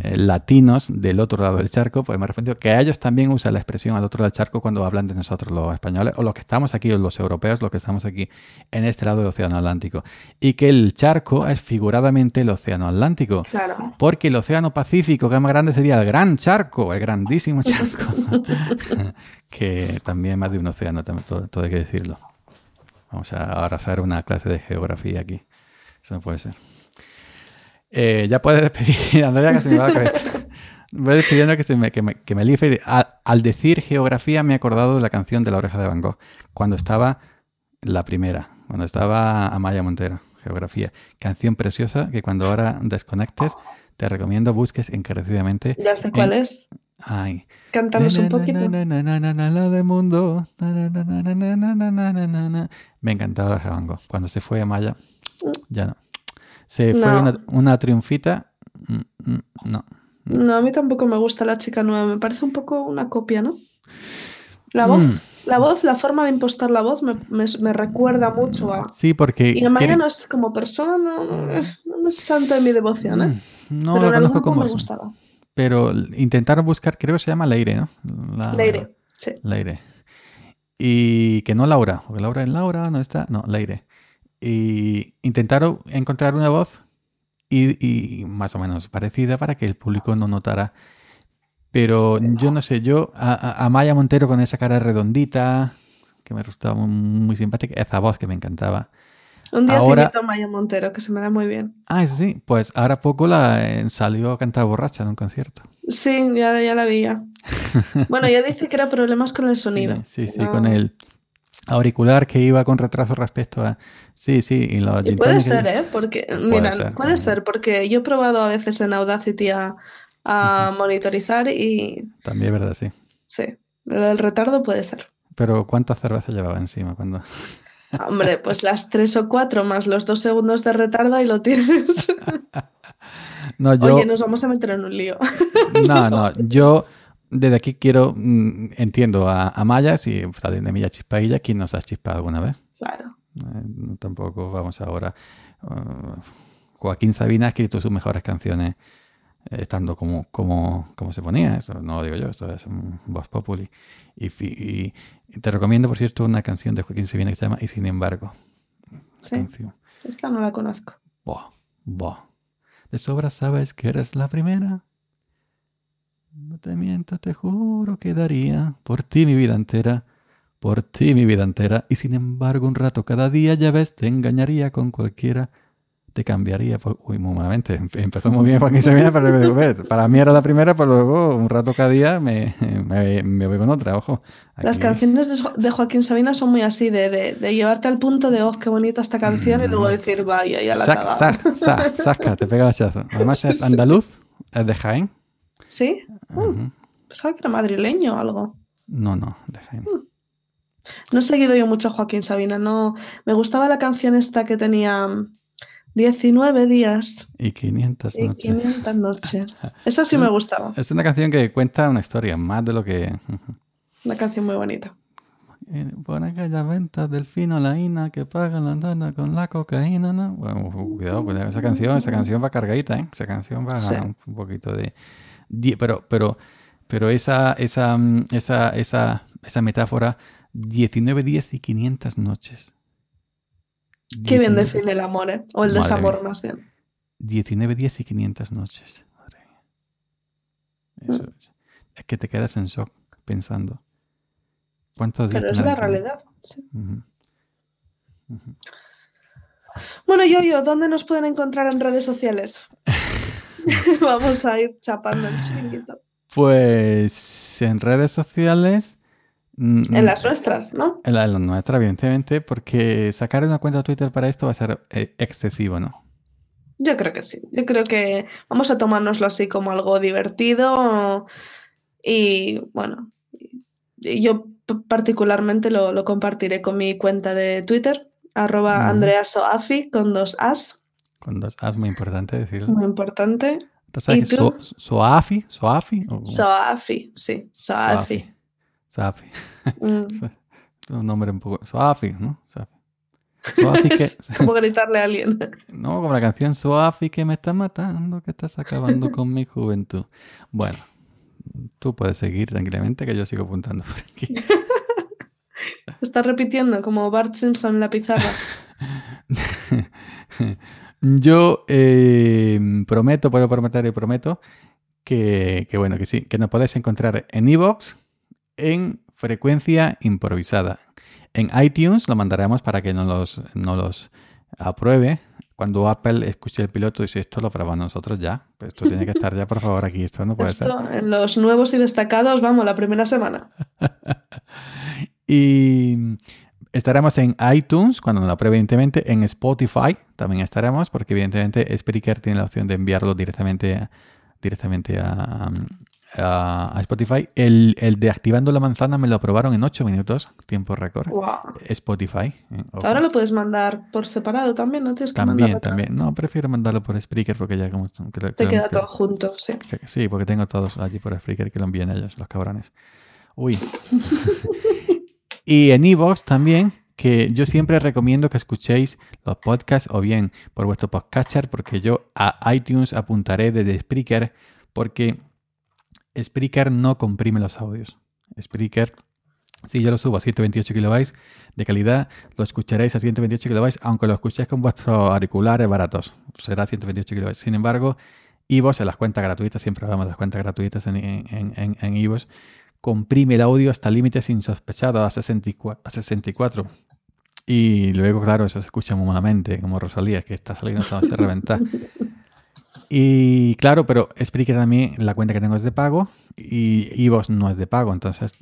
eh, latinos del otro lado del charco, pues me han respondido que ellos también usan la expresión al otro lado del charco cuando hablan de nosotros los españoles, o los que estamos aquí, o los europeos, los que estamos aquí en este lado del Océano Atlántico. Y que el charco es figuradamente el Océano Atlántico. Claro. Porque el Océano Pacífico, que es más grande, sería el gran charco, el grandísimo charco. que también es más de un océano, también, todo, todo hay que decirlo. Vamos a ahora hacer una clase de geografía aquí. Eso no puede ser. Eh, ya puedes despedir, Andrea, que se me va la cabeza. Voy despidiendo que, se me, que, me, que me life. Al, al, decir geografía me he acordado de la canción de La oreja de Van Gogh, cuando estaba la primera, cuando estaba Amaya Montero, geografía. Canción preciosa que cuando ahora desconectes te recomiendo busques encarecidamente. Ya sé en... cuál es. Ay. Cantamos un poquito. La de mundo. Me encantaba la Van Gogh. Cuando se fue Amaya, ya no. Se fue una, una triunfita. mm, mm, No. No, a mí tampoco me gusta la chica nueva. Me parece un poco una copia, ¿no? La voz, Mm, la voz, la forma de impostar la voz me, me- me recuerda mucho a. Sí, porque. Y Amaya no es como persona, no, no, no es santo de mi devoción, ¿eh? No Pero lo conozco como. me gustaba. Pero intentaron buscar, creo que se llama Leire, ¿no? La- Leire, sí. Leire. Y que no Laura, porque Laura es Laura, no está, no, Leire. Y intentaron encontrar una voz y, más o menos parecida para que el público no notara. Pero yo no sé, yo a, Maya Montero con esa cara redondita, que me resultaba muy, simpática, esa voz que me encantaba. Un día ahora... te a Maya Montero, que se me da muy bien. Ah, sí, pues ahora poco la eh, salió a cantar borracha en un concierto. Sí, ya, ya la veía. bueno, ya dice que era problemas con el sonido. Sí, sí, con el auricular que iba con retraso respecto a... Sí, sí, y, lo puede ser, ¿eh? Porque, mira, puede ser, porque yo he probado a veces en Audacity a, monitorizar y... También es verdad, sí. Sí, el retardo puede ser. Pero ¿cuántas cervezas llevaba encima cuando...? Hombre, pues las tres o cuatro más los dos segundos de retardo y lo tienes. no, yo... Oye, nos vamos a meter en un lío. no, no, yo desde aquí quiero, mm, entiendo a, Maya, si salen de Milla Chispailla, ¿quién nos ha chispado alguna vez? Claro. Eh, tampoco vamos ahora. Uh, Joaquín Sabina ha escrito sus mejores canciones eh, estando como, como, como se ponía, eso no lo digo yo, esto es un voz populi. Y, te recomiendo, por cierto, una canción de Joaquín Sabina que se llama Y sin embargo. Sí. Esta no la conozco. Boh, boh. De sobra sabes que eres la primera no te miento, te juro que daría por ti mi vida entera, por ti mi vida entera, y sin embargo un rato cada día, ya ves, te engañaría con cualquiera, te cambiaría por... Uy, muy malamente, empezó muy bien Joaquín Sabina, pero para mí era la primera, pero luego un rato cada día me, me, voy con otra, ojo. Las canciones de, Joaquín Sabina son muy así, de, de, llevarte al punto de, oh, qué bonita esta canción, y luego decir, vaya, ya la sac, sac, saca, te pega el hachazo. Además es andaluz, es de Jaén, ¿Sí? Uh, pensaba que era madrileño o algo. No, no, de uh. No he seguido yo mucho a Joaquín Sabina, no. Me gustaba la canción esta que tenía 19 días. Y 500 noches. Y 500 noches. Esa sí me gustaba. Es una canción que cuenta una historia, más de lo que... Una canción muy bonita. Por aquella venta del fino la ina que paga la dona con la cocaína, ¿no? Bueno, cuidado con esa canción, esa canción va cargadita, ¿eh? Esa canción va un poquito de pero, pero, pero esa, esa, mm, esa, esa, esa metáfora, 19 días y 500 noches. Qué bien define el amor, ¿eh? O el desamor, más bien. 19 días y 500 noches. Mm. es, que te quedas en shock pensando. ¿Cuántos días? Pero es la realidad. Bueno, yo, yo, ¿dónde nos pueden encontrar en redes sociales? Vamos a ir chapando el chiquito. Pues en redes sociales. Mm, en las nuestras, ¿no? En, las nuestras, evidentemente, porque sacar una cuenta de Twitter para esto va a ser eh, excesivo, ¿no? Yo creo que sí. Yo creo que vamos a tomárnoslo así como algo divertido y bueno, yo particularmente lo, compartiré con mi cuenta de Twitter, arroba Andrea Soafi con dos as. Con dos As, muy importante decirlo. Muy importante. Entonces, so, Soafi, Soafi. Soafi, sí, Soafi. Soafi. Mm. un nombre un poco. Soafi, ¿no? Soafi. Soafi que... es como gritarle a alguien. no, como la canción Soafi que me está matando, que estás acabando con mi juventud. Bueno, tú puedes seguir tranquilamente que yo sigo apuntando por aquí. Estás repitiendo como Bart Simpson en la pizarra. Yo eh, prometo, puedo prometer y prometo que, bueno, que sí, que nos podéis encontrar en iVoox en frecuencia improvisada. En iTunes lo mandaremos para que nos los, los apruebe. Cuando Apple escuche el piloto y dice esto lo probamos nosotros ya. Pues esto tiene que estar ya, por favor, aquí. Esto no puede ser. En los nuevos y destacados, vamos, la primera semana. y Estaremos en iTunes, cuando lo apruebe, evidentemente, en Spotify también estaremos, porque evidentemente Spreaker tiene la opción de enviarlo directamente, a, directamente a, Spotify. El, de activando la manzana me lo aprobaron en 8 minutos, tiempo récord. Spotify. Eh, Ahora lo puedes mandar por separado también, ¿no tienes que También, también. No, prefiero mandarlo por Spreaker porque ya como... Te queda todo junto, sí. Sí, porque tengo todos allí por Spreaker que lo envíen ellos, los cabrones. Uy. Y en iVoox también, que yo siempre recomiendo que escuchéis los podcasts o bien por vuestro podcatcher, porque yo a iTunes apuntaré desde Spreaker, porque Spreaker no comprime los audios. Spreaker Si yo lo subo a 128 kilobytes de calidad, lo escucharéis a 128 kilobytes, aunque lo escuchéis con vuestros auriculares baratos. Será 128 kilobytes. Sin embargo, Ivos, en las cuentas gratuitas, siempre hablamos de las cuentas gratuitas en, en, en, Ivos, comprime el audio hasta límites insospechados a 64, a 64. Y luego, claro, eso se escucha muy malamente, como Rosalía, que está saliendo a reventar. Y claro, pero Spreaker también, la cuenta que tengo es de pago y Ivos no es de pago, entonces,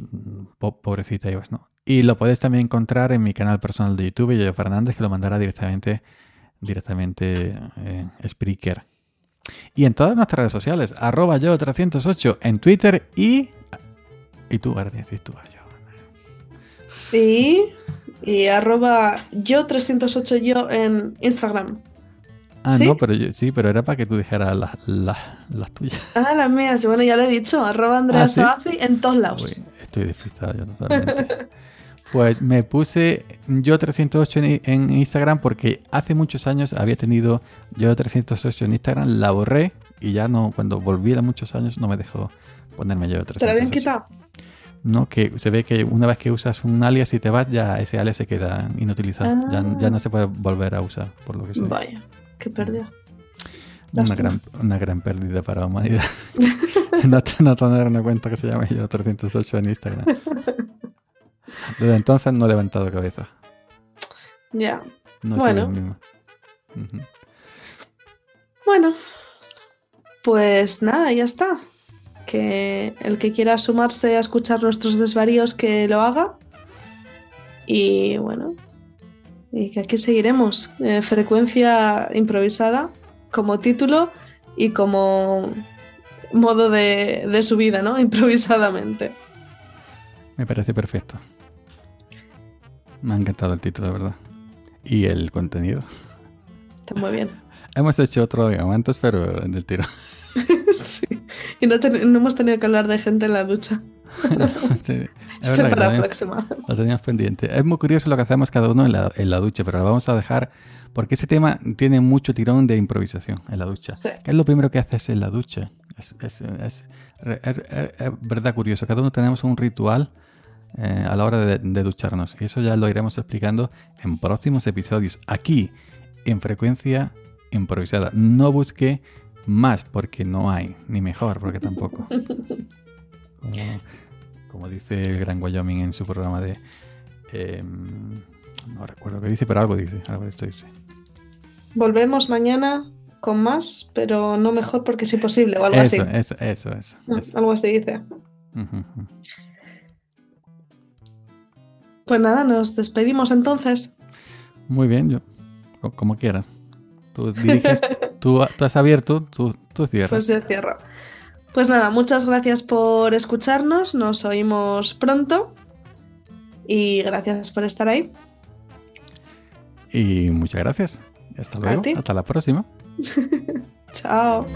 pobrecita Ivos, ¿no? Y lo podéis también encontrar en mi canal personal de YouTube, Yo Fernández, que lo mandará directamente, directamente eh, Spreaker. Y en todas nuestras redes sociales, arroba yo 308 en Twitter y... Y tú, Guardia, y tú, yo. Y, y arroba yo 308 yo en Instagram. Ah, no, pero sí, pero era para que tú dijeras las tuyas. Ah, las mías. Bueno, ya lo he dicho. Arroba Andrea ¿Ah, en todos lados. estoy despistado yo totalmente. pues me puse yo 308 en, Instagram porque hace muchos años había tenido yo 308 en Instagram, la borré y ya no, cuando volví a muchos años no me dejó ponerme yo 308. ¿Te la habían quitado? No, que se ve que una vez que usas un alias y te vas, ya ese alias se queda inutilizado. Ya, ya, no se puede volver a usar, por lo que sea. Vaya. Qué pérdida. Una gran, una gran, pérdida para la humanidad. no, no, tener una cuenta que se llama yo 308 en Instagram. Desde entonces no he levantado cabeza. Ya. No bueno. Bueno. Pues nada, ya está. Que el que quiera sumarse a escuchar nuestros desvaríos, que lo haga. Y bueno, y que aquí seguiremos. Eh, frecuencia improvisada como título y como modo de, de su vida, ¿no? Improvisadamente. Me parece perfecto. Me ha encantado el título, de verdad. Y el contenido. Está muy bien. Hemos hecho otro de antes, pero en el tiro. sí. Y no, no, hemos tenido que hablar de gente en la ducha. sí. para la próxima. Lo teníamos pendiente. Es muy curioso lo que hacemos cada uno en la, en la, ducha, pero lo vamos a dejar porque ese tema tiene mucho tirón de improvisación en la ducha. ¿Qué es lo primero que haces en la ducha? Es, es, es, es verdad curioso. Cada uno tenemos un ritual eh, a la hora de, de, ducharnos. Y eso ya lo iremos explicando en próximos episodios. Aquí, en frecuencia improvisada. No busque más porque no hay, ni mejor porque tampoco. Como, dice el Gran Wyoming en su programa de... Em, no recuerdo qué dice, pero algo dice, algo de esto dice. Volvemos mañana con más, pero no mejor porque es imposible o algo así. Eso, eso, eso, mm, Algo así dice. Pues nada, nos despedimos entonces. Muy bien, yo, como quieras. Tú diriges, tú, has abierto, tú, tú cierras. Pues yo cierro. Pues nada, muchas gracias por escucharnos, nos oímos pronto y gracias por estar ahí. Y muchas gracias. Hasta luego. Hasta la próxima. Chao.